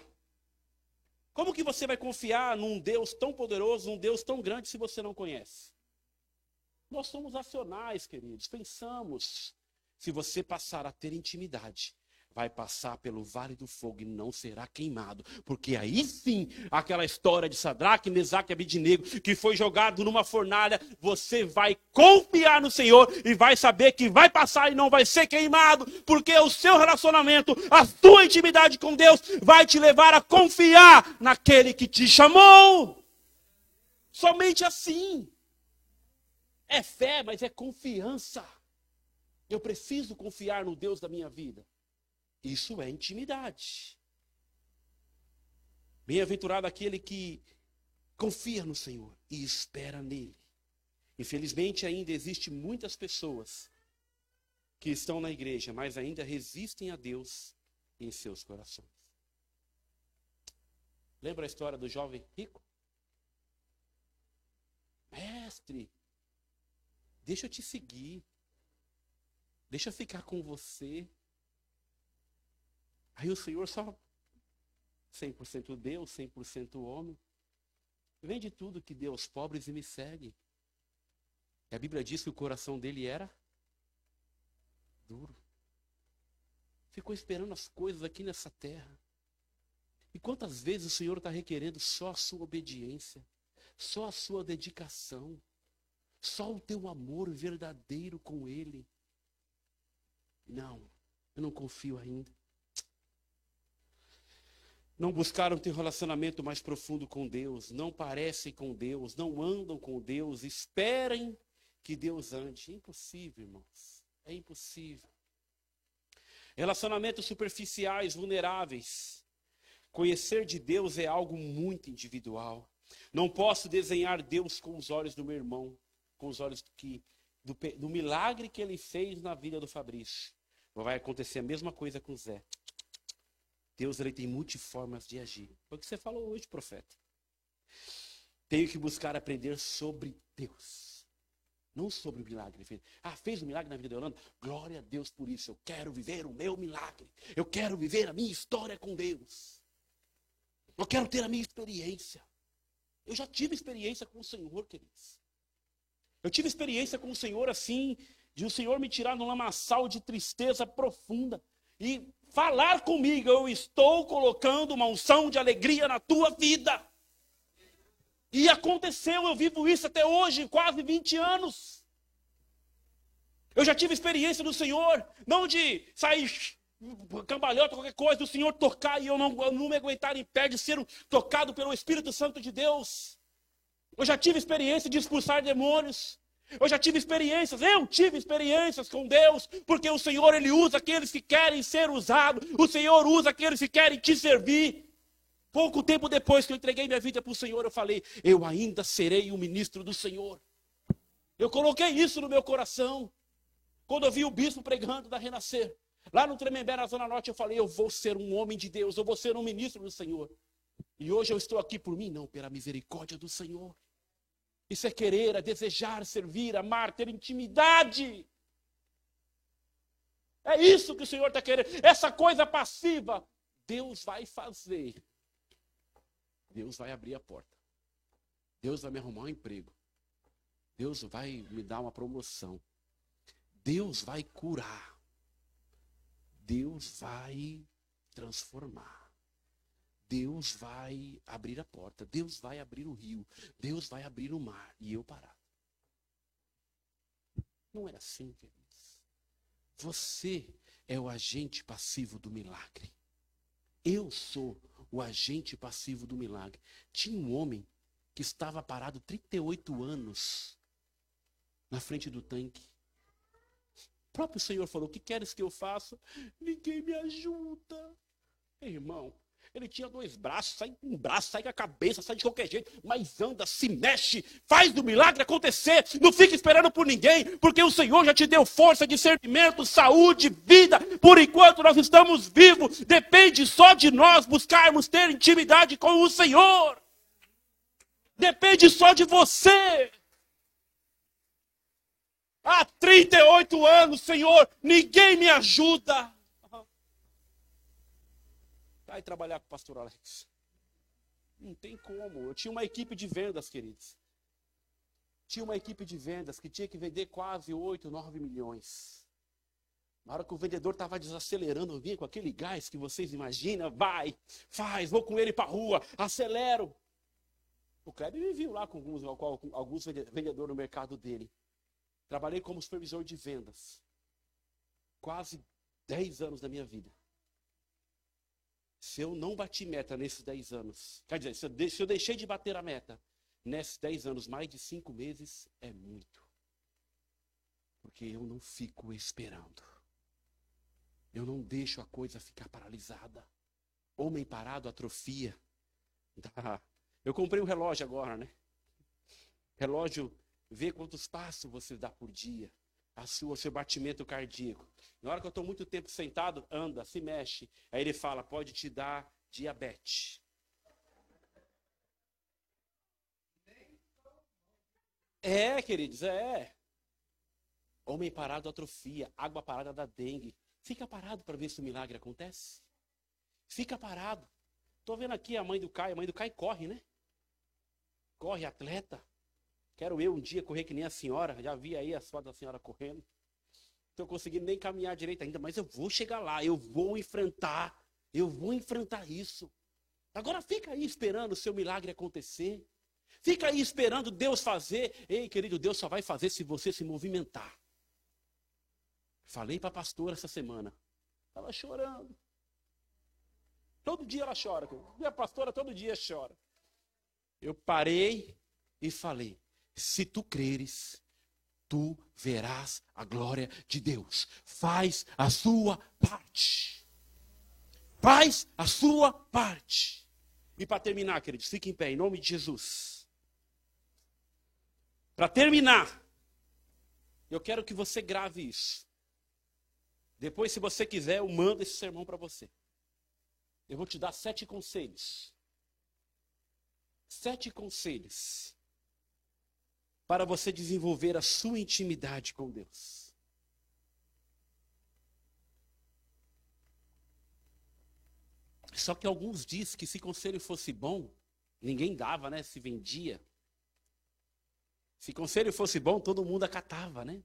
Como que você vai confiar num Deus tão poderoso, num Deus tão grande, se você não conhece? Nós somos racionais, queridos. Pensamos. Se você passar a ter intimidade, vai passar pelo vale do fogo e não será queimado. Porque aí sim, aquela história de Sadraque, Mesaque e Abidinego, que foi jogado numa fornalha, você vai confiar no Senhor e vai saber que vai passar e não vai ser queimado, porque o seu relacionamento, a sua intimidade com Deus vai te levar a confiar naquele que te chamou. Somente assim. É fé, mas é confiança. Eu preciso confiar no Deus da minha vida. Isso é intimidade. Bem-aventurado aquele que confia no Senhor e espera nele. Infelizmente, ainda existe muitas pessoas que estão na igreja, mas ainda resistem a Deus em seus corações. Lembra a história do jovem rico? Mestre, deixa eu te seguir. Deixa eu ficar com você. Aí o Senhor só 100% Deus, 100% homem. Vende tudo que dê aos pobres e me segue. E a Bíblia diz que o coração dele era duro. Ficou esperando as coisas aqui nessa terra. E quantas vezes o Senhor está requerendo só a sua obediência, só a sua dedicação, só o teu amor verdadeiro com Ele? Não, eu não confio ainda não buscaram ter um relacionamento mais profundo com Deus, não parecem com Deus, não andam com Deus, esperem que Deus ande. É impossível, irmãos. É impossível. Relacionamentos superficiais, vulneráveis. Conhecer de Deus é algo muito individual. Não posso desenhar Deus com os olhos do meu irmão, com os olhos que, do, do milagre que ele fez na vida do Fabrício. Vai acontecer a mesma coisa com Zé. Deus ele tem multiformas de agir. Foi o que você falou hoje, profeta. Tenho que buscar aprender sobre Deus. Não sobre o milagre. Ah, fez um milagre na vida de Orlando? Glória a Deus por isso. Eu quero viver o meu milagre. Eu quero viver a minha história com Deus. Eu quero ter a minha experiência. Eu já tive experiência com o Senhor, queridos. Eu tive experiência com o Senhor assim, de o Senhor me tirar num lamaçal de tristeza profunda e falar comigo, eu estou colocando uma unção de alegria na tua vida. E aconteceu, eu vivo isso até hoje, quase 20 anos. Eu já tive experiência do Senhor, não de sair cambalhota, qualquer coisa, do Senhor tocar e eu não, não me aguentar em pé de ser tocado pelo Espírito Santo de Deus. Eu já tive experiência de expulsar demônios. Eu já tive experiências, eu tive experiências com Deus, porque o Senhor ele usa aqueles que querem ser usados, o Senhor usa aqueles que querem te servir. Pouco tempo depois que eu entreguei minha vida para o Senhor, eu falei: eu ainda serei o ministro do Senhor. Eu coloquei isso no meu coração. Quando eu vi o bispo pregando da Renascer, lá no Tremembé, na Zona Norte, eu falei: eu vou ser um homem de Deus, eu vou ser um ministro do Senhor. E hoje eu estou aqui por mim, não, pela misericórdia do Senhor. Isso é querer, é desejar, servir, amar, ter intimidade. É isso que o Senhor está querendo. Essa coisa passiva, Deus vai fazer. Deus vai abrir a porta. Deus vai me arrumar um emprego. Deus vai me dar uma promoção. Deus vai curar. Deus vai transformar. Deus vai abrir a porta, Deus vai abrir o rio, Deus vai abrir o mar e eu parar. Não é assim, queridos. Você é o agente passivo do milagre. Eu sou o agente passivo do milagre. Tinha um homem que estava parado 38 anos na frente do tanque. O próprio Senhor falou: O que queres que eu faça? Ninguém me ajuda. Irmão, ele tinha dois braços, sai com um braço, sai com a cabeça, sai de qualquer jeito, mas anda, se mexe, faz do milagre acontecer. Não fica esperando por ninguém, porque o Senhor já te deu força, discernimento, saúde, vida. Por enquanto nós estamos vivos, depende só de nós buscarmos ter intimidade com o Senhor. Depende só de você. Há 38 anos, Senhor, ninguém me ajuda. Vai trabalhar com o pastor Alex. Não tem como. Eu tinha uma equipe de vendas, queridos. Tinha uma equipe de vendas que tinha que vender quase 8, 9 milhões. Na hora que o vendedor estava desacelerando, eu vinha com aquele gás que vocês imaginam, vai, faz, vou com ele para rua, acelero. O Kleber me viu lá com alguns, com alguns vendedores no mercado dele. Trabalhei como supervisor de vendas. Quase 10 anos da minha vida. Se eu não bati meta nesses 10 anos, quer dizer, se eu, deixei de bater a meta nesses 10 anos, mais de 5 meses é muito. Porque eu não fico esperando. Eu não deixo a coisa ficar paralisada. Homem parado atrofia. Eu comprei um relógio agora, né? Relógio vê quantos passos você dá por dia, o seu batimento cardíaco. Na hora que eu estou muito tempo sentado, anda, se mexe. Aí ele fala, pode te dar diabetes. É, queridos, é. Homem parado atrofia, água parada da dengue. Fica parado para ver se o milagre acontece. Fica parado. Estou vendo aqui a mãe do Caio. A mãe do Caio corre, né? Corre, atleta. Quero eu um dia correr que nem a senhora. Já vi aí as fotos da senhora correndo. Estou conseguindo nem caminhar direito ainda, mas eu vou chegar lá. Eu vou enfrentar. Eu vou enfrentar isso. Agora fica aí esperando o seu milagre acontecer. Fica aí esperando Deus fazer. Ei, querido, Deus só vai fazer se você se movimentar. Falei para a pastora essa semana. Estava chorando. Todo dia ela chora. Minha pastora todo dia chora. Eu parei e falei: se tu creres, tu verás a glória de Deus. Faz a sua parte. Faz a sua parte. E para terminar, queridos, fique em pé, em nome de Jesus. Para terminar, eu quero que você grave isso. Depois, se você quiser, eu mando esse sermão para você. Eu vou te dar sete conselhos. Sete conselhos para você desenvolver a sua intimidade com Deus. Só que alguns dizem que se conselho fosse bom, ninguém dava, né? Se vendia. Se conselho fosse bom, todo mundo acatava, né?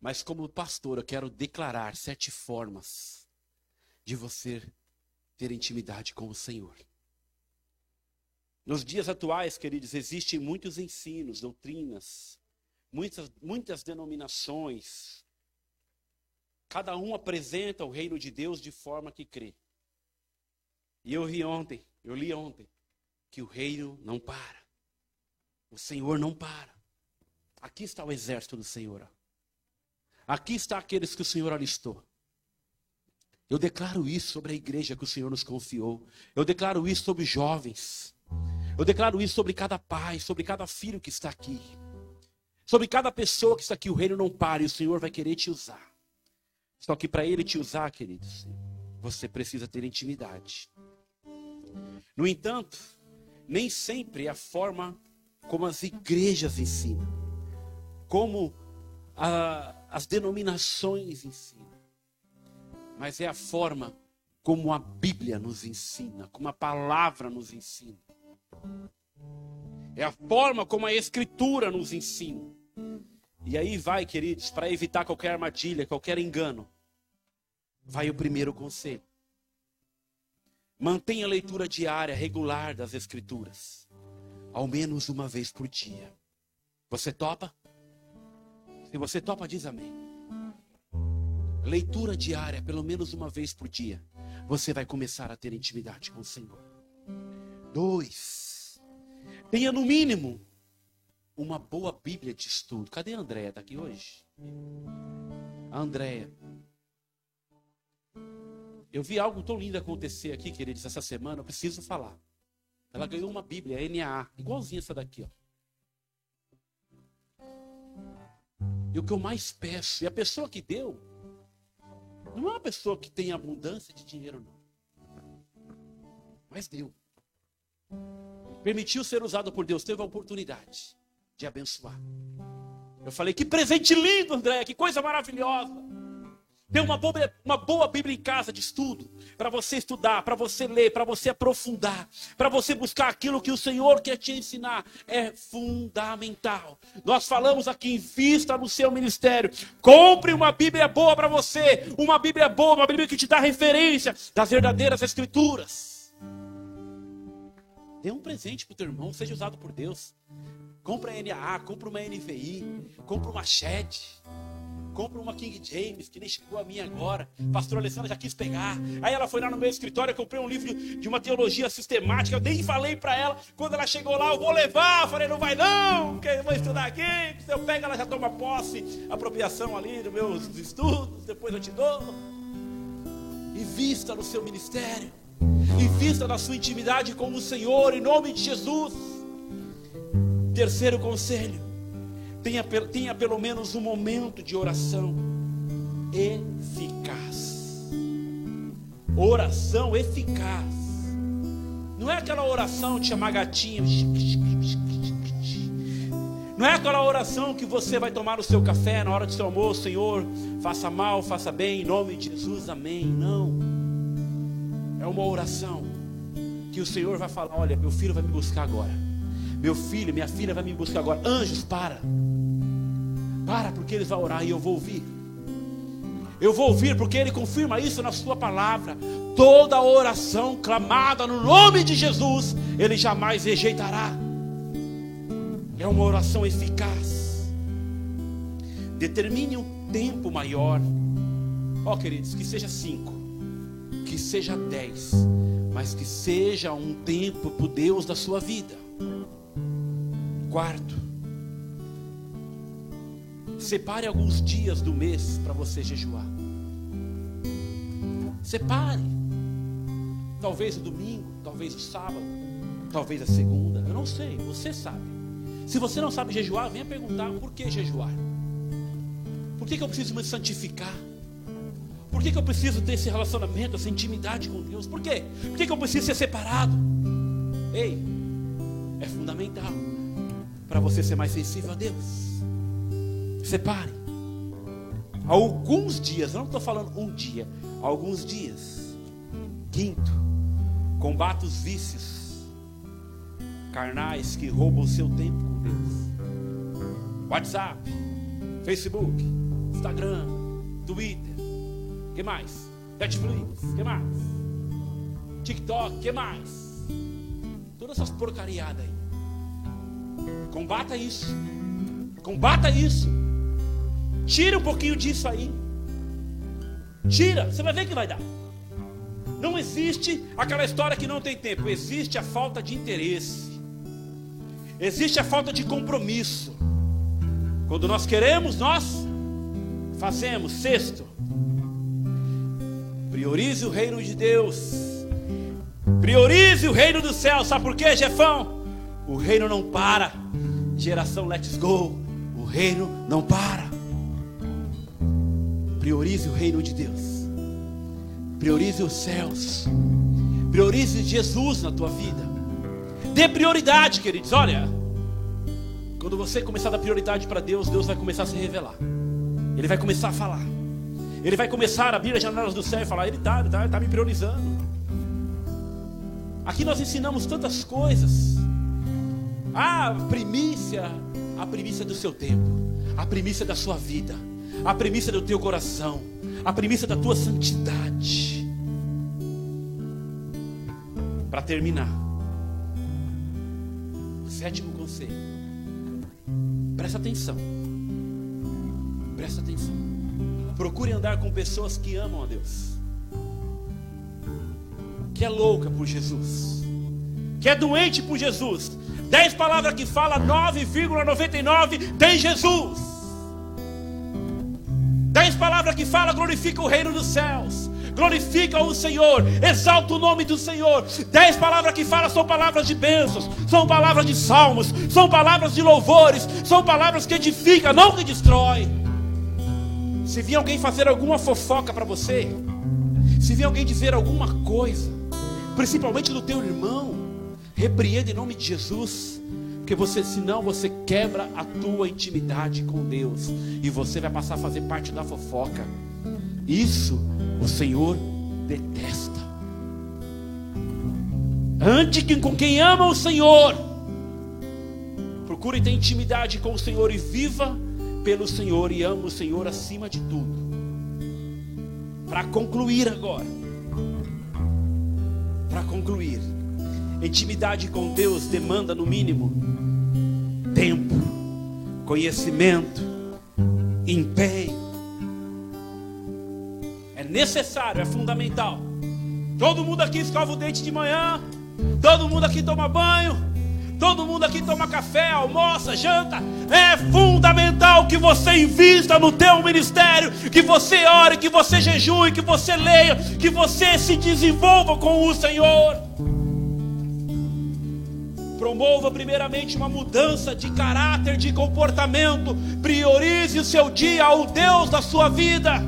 Mas como pastor, eu quero declarar sete formas de você ter intimidade com o Senhor. Nos dias atuais, queridos, existem muitos ensinos, doutrinas, muitas, muitas denominações. Cada um apresenta o reino de Deus de forma que crê. E eu vi ontem, eu li ontem, que o reino não para. O Senhor não para. Aqui está o exército do Senhor. Aqui está aqueles que o Senhor alistou. Eu declaro isso sobre a igreja que o Senhor nos confiou. Eu declaro isso sobre jovens. Eu declaro isso sobre cada pai, sobre cada filho que está aqui. Sobre cada pessoa que está aqui, o reino não para e o Senhor vai querer te usar. Só que para ele te usar, queridos, você precisa ter intimidade. No entanto, nem sempre é a forma como as igrejas ensinam, como a, as denominações ensinam, mas é a forma como a Bíblia nos ensina, como a palavra nos ensina. É a forma como a Escritura nos ensina. E aí vai, queridos, para evitar qualquer armadilha, qualquer engano, vai o primeiro conselho. Mantenha a leitura diária, regular das Escrituras, ao menos uma vez por dia. Você topa? Se você topa, diz amém. Leitura diária, pelo menos uma vez por dia. você vai começar a ter intimidade com o Senhor. Dois, tenha no mínimo uma boa Bíblia de estudo. Cadê a Andréia? Está aqui hoje? A Andréia. Eu vi algo tão lindo acontecer aqui, queridos, essa semana, eu preciso falar. Ela ganhou uma Bíblia, NAA, igualzinha essa daqui, ó. E o que eu mais peço, e a pessoa que deu, não é uma pessoa que tem abundância de dinheiro, não. Mas deu. Permitiu ser usado por Deus, teve a oportunidade de abençoar. Eu falei, que presente lindo, André, que coisa maravilhosa. Tem uma boa, uma boa Bíblia em casa de estudo, para você estudar, para você ler, para você aprofundar, para você buscar aquilo que o Senhor quer te ensinar. É fundamental. Nós falamos aqui, invista no seu ministério. Compre uma Bíblia boa para você, uma Bíblia boa, uma Bíblia que te dá referência das verdadeiras Escrituras. Dê um presente para o teu irmão, seja usado por Deus. Compra a NAA, compra uma NVI, compra uma Shed compra uma King James, que nem chegou a mim agora. Pastor Alessandra já quis pegar. Aí ela foi lá no meu escritório, eu comprei um livro de uma teologia sistemática. Eu nem falei para ela. Quando ela chegou lá, eu vou levar. Eu falei, não vai não, porque eu vou estudar aqui. Se eu pego, ela já toma posse, apropriação ali dos meus estudos. Depois eu te dou. Invista no seu ministério. Invista na sua intimidade com o Senhor, em nome de Jesus. Terceiro conselho tenha, tenha pelo menos um momento de oração eficaz. Oração eficaz. Não é aquela oração de chamar gatinho. Não é aquela oração que você vai tomar o seu café na hora do seu almoço, Senhor, faça mal, faça bem, em nome de Jesus, amém. Não. É uma oração que o Senhor vai falar: olha, meu filho vai me buscar agora. Meu filho, minha filha vai me buscar agora. Anjos, para. Para, porque ele vai orar e eu vou ouvir. Eu vou ouvir, porque ele confirma isso na sua palavra. Toda oração clamada no nome de Jesus, ele jamais rejeitará. É uma oração eficaz. Determine um tempo maior. Ó, oh, queridos, que seja cinco, que seja dez, mas que seja um tempo para Deus da sua vida. Quarto, Separe alguns dias do mês para você jejuar. Separe. Talvez o domingo, talvez o sábado, talvez a segunda. Eu não sei, você sabe. Se você não sabe jejuar, venha perguntar por que jejuar. Por que, que eu preciso me santificar? Por que, que eu preciso ter esse relacionamento, essa intimidade com Deus? Por quê? Por que, que eu preciso ser separado? Ei, é fundamental para você ser mais sensível a Deus. Separe. Alguns dias, não estou falando um dia, alguns dias. Quinto, combate os vícios carnais que roubam o seu tempo com Deus. WhatsApp, Facebook, Instagram, Twitter, que mais? Netflix, que mais? TikTok, que mais? Todas essas porcariadas aí. Combata isso. Combata isso. Tira um pouquinho disso aí. Tira, você vai ver que vai dar. Não existe aquela história que não tem tempo, existe a falta de interesse. Existe a falta de compromisso. Quando nós queremos, nós fazemos. Sexto, priorize o reino de Deus. Priorize o reino do céu. Sabe por quê, Jefão? O reino não para. Geração Let's Go. O reino não para. Priorize o reino de Deus. Priorize os céus. Priorize Jesus na tua vida. Dê prioridade, queridos. Olha, quando você começar a dar prioridade para Deus, Deus vai começar a se revelar. Ele vai começar a falar. Ele vai começar a abrir as janelas do céu e falar: Ele está ele tá, ele tá me priorizando. Aqui nós ensinamos tantas coisas. A primícia, a primícia do seu tempo, a primícia da sua vida a premissa do teu coração, a premissa da tua santidade. Para terminar, sétimo conselho. Presta atenção. Presta atenção. Procure andar com pessoas que amam a Deus. que é louca por Jesus, que é doente por Jesus. Dez palavras que fala 9,99 tem Jesus. Dez palavras que fala glorifica o reino dos céus. Glorifica o Senhor, exalta o nome do Senhor. Dez palavras que fala são palavras de bênçãos, são palavras de salmos, são palavras de louvores, são palavras que edificam, não que destrói. Se vir alguém fazer alguma fofoca para você, se vir alguém dizer alguma coisa, principalmente do teu irmão, repreenda em nome de Jesus, porque você, senão você quebra a tua intimidade com Deus e você vai passar a fazer parte da fofoca. Isso o Senhor detesta. Ande com quem ama o Senhor, procure ter intimidade com o Senhor e viva pelo Senhor e ama o Senhor acima de tudo. Para concluir agora, para concluir, intimidade com Deus demanda no mínimo tempo, conhecimento, empenho. É necessário, é fundamental. Todo mundo aqui escova o dente de manhã, todo mundo aqui toma banho, Todo mundo aqui toma café, almoça, janta. É fundamental que você invista no teu ministério, que você ore, que você jejue, que você leia, que você se desenvolva com o Senhor. Promova primeiramente uma mudança de caráter, de comportamento. Priorize o seu dia ao Deus da sua vida.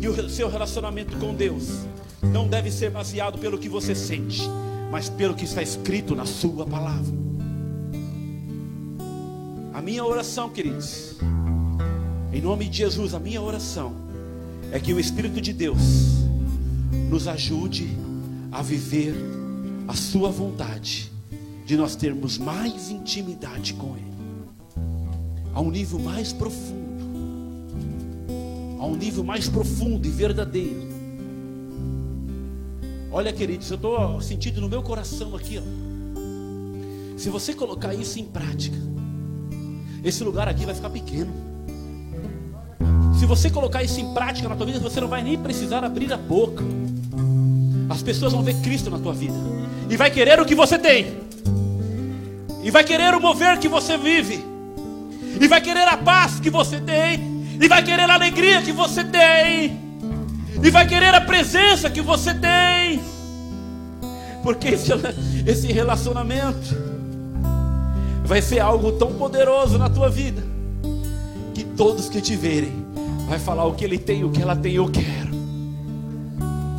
E o seu relacionamento com Deus não deve ser baseado pelo que você sente mas pelo que está escrito na Sua palavra. A minha oração, queridos, em nome de Jesus, a minha oração é que o Espírito de Deus nos ajude a viver a Sua vontade, de nós termos mais intimidade com Ele, a um nível mais profundo, a um nível mais profundo e verdadeiro Olha, queridos, eu estou sentindo no meu coração aqui, ó. Se você colocar isso em prática, esse lugar aqui vai ficar pequeno. Se você colocar isso em prática na tua vida, você não vai nem precisar abrir a boca. As pessoas vão ver Cristo na tua vida e vai querer o que você tem. E vai querer o mover que você vive. E vai querer a paz que você tem. E vai querer a alegria que você tem e vai querer a presença que você tem, porque esse, esse relacionamento vai ser algo tão poderoso na tua vida que todos que te verem vai falar o que ele tem, o que ela tem, eu quero.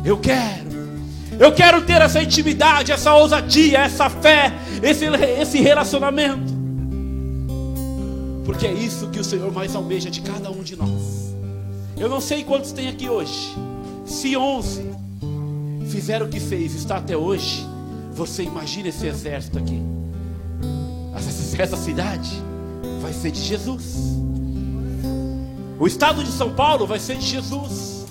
Eu quero. Eu quero ter essa intimidade, essa ousadia, essa fé, esse, esse relacionamento. Porque é isso que o Senhor mais almeja de cada um de nós. Eu não sei quantos tem aqui hoje. Se 11 fizeram o que fez, está até hoje, você imagina esse exército aqui. Essa cidade vai ser de Jesus. O estado de São Paulo vai ser de Jesus.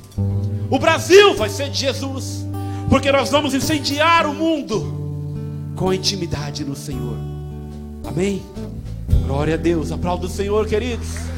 O Brasil vai ser de Jesus. Porque nós vamos incendiar o mundo com a intimidade no Senhor. Amém? Glória a Deus. Aplauda o Senhor, queridos.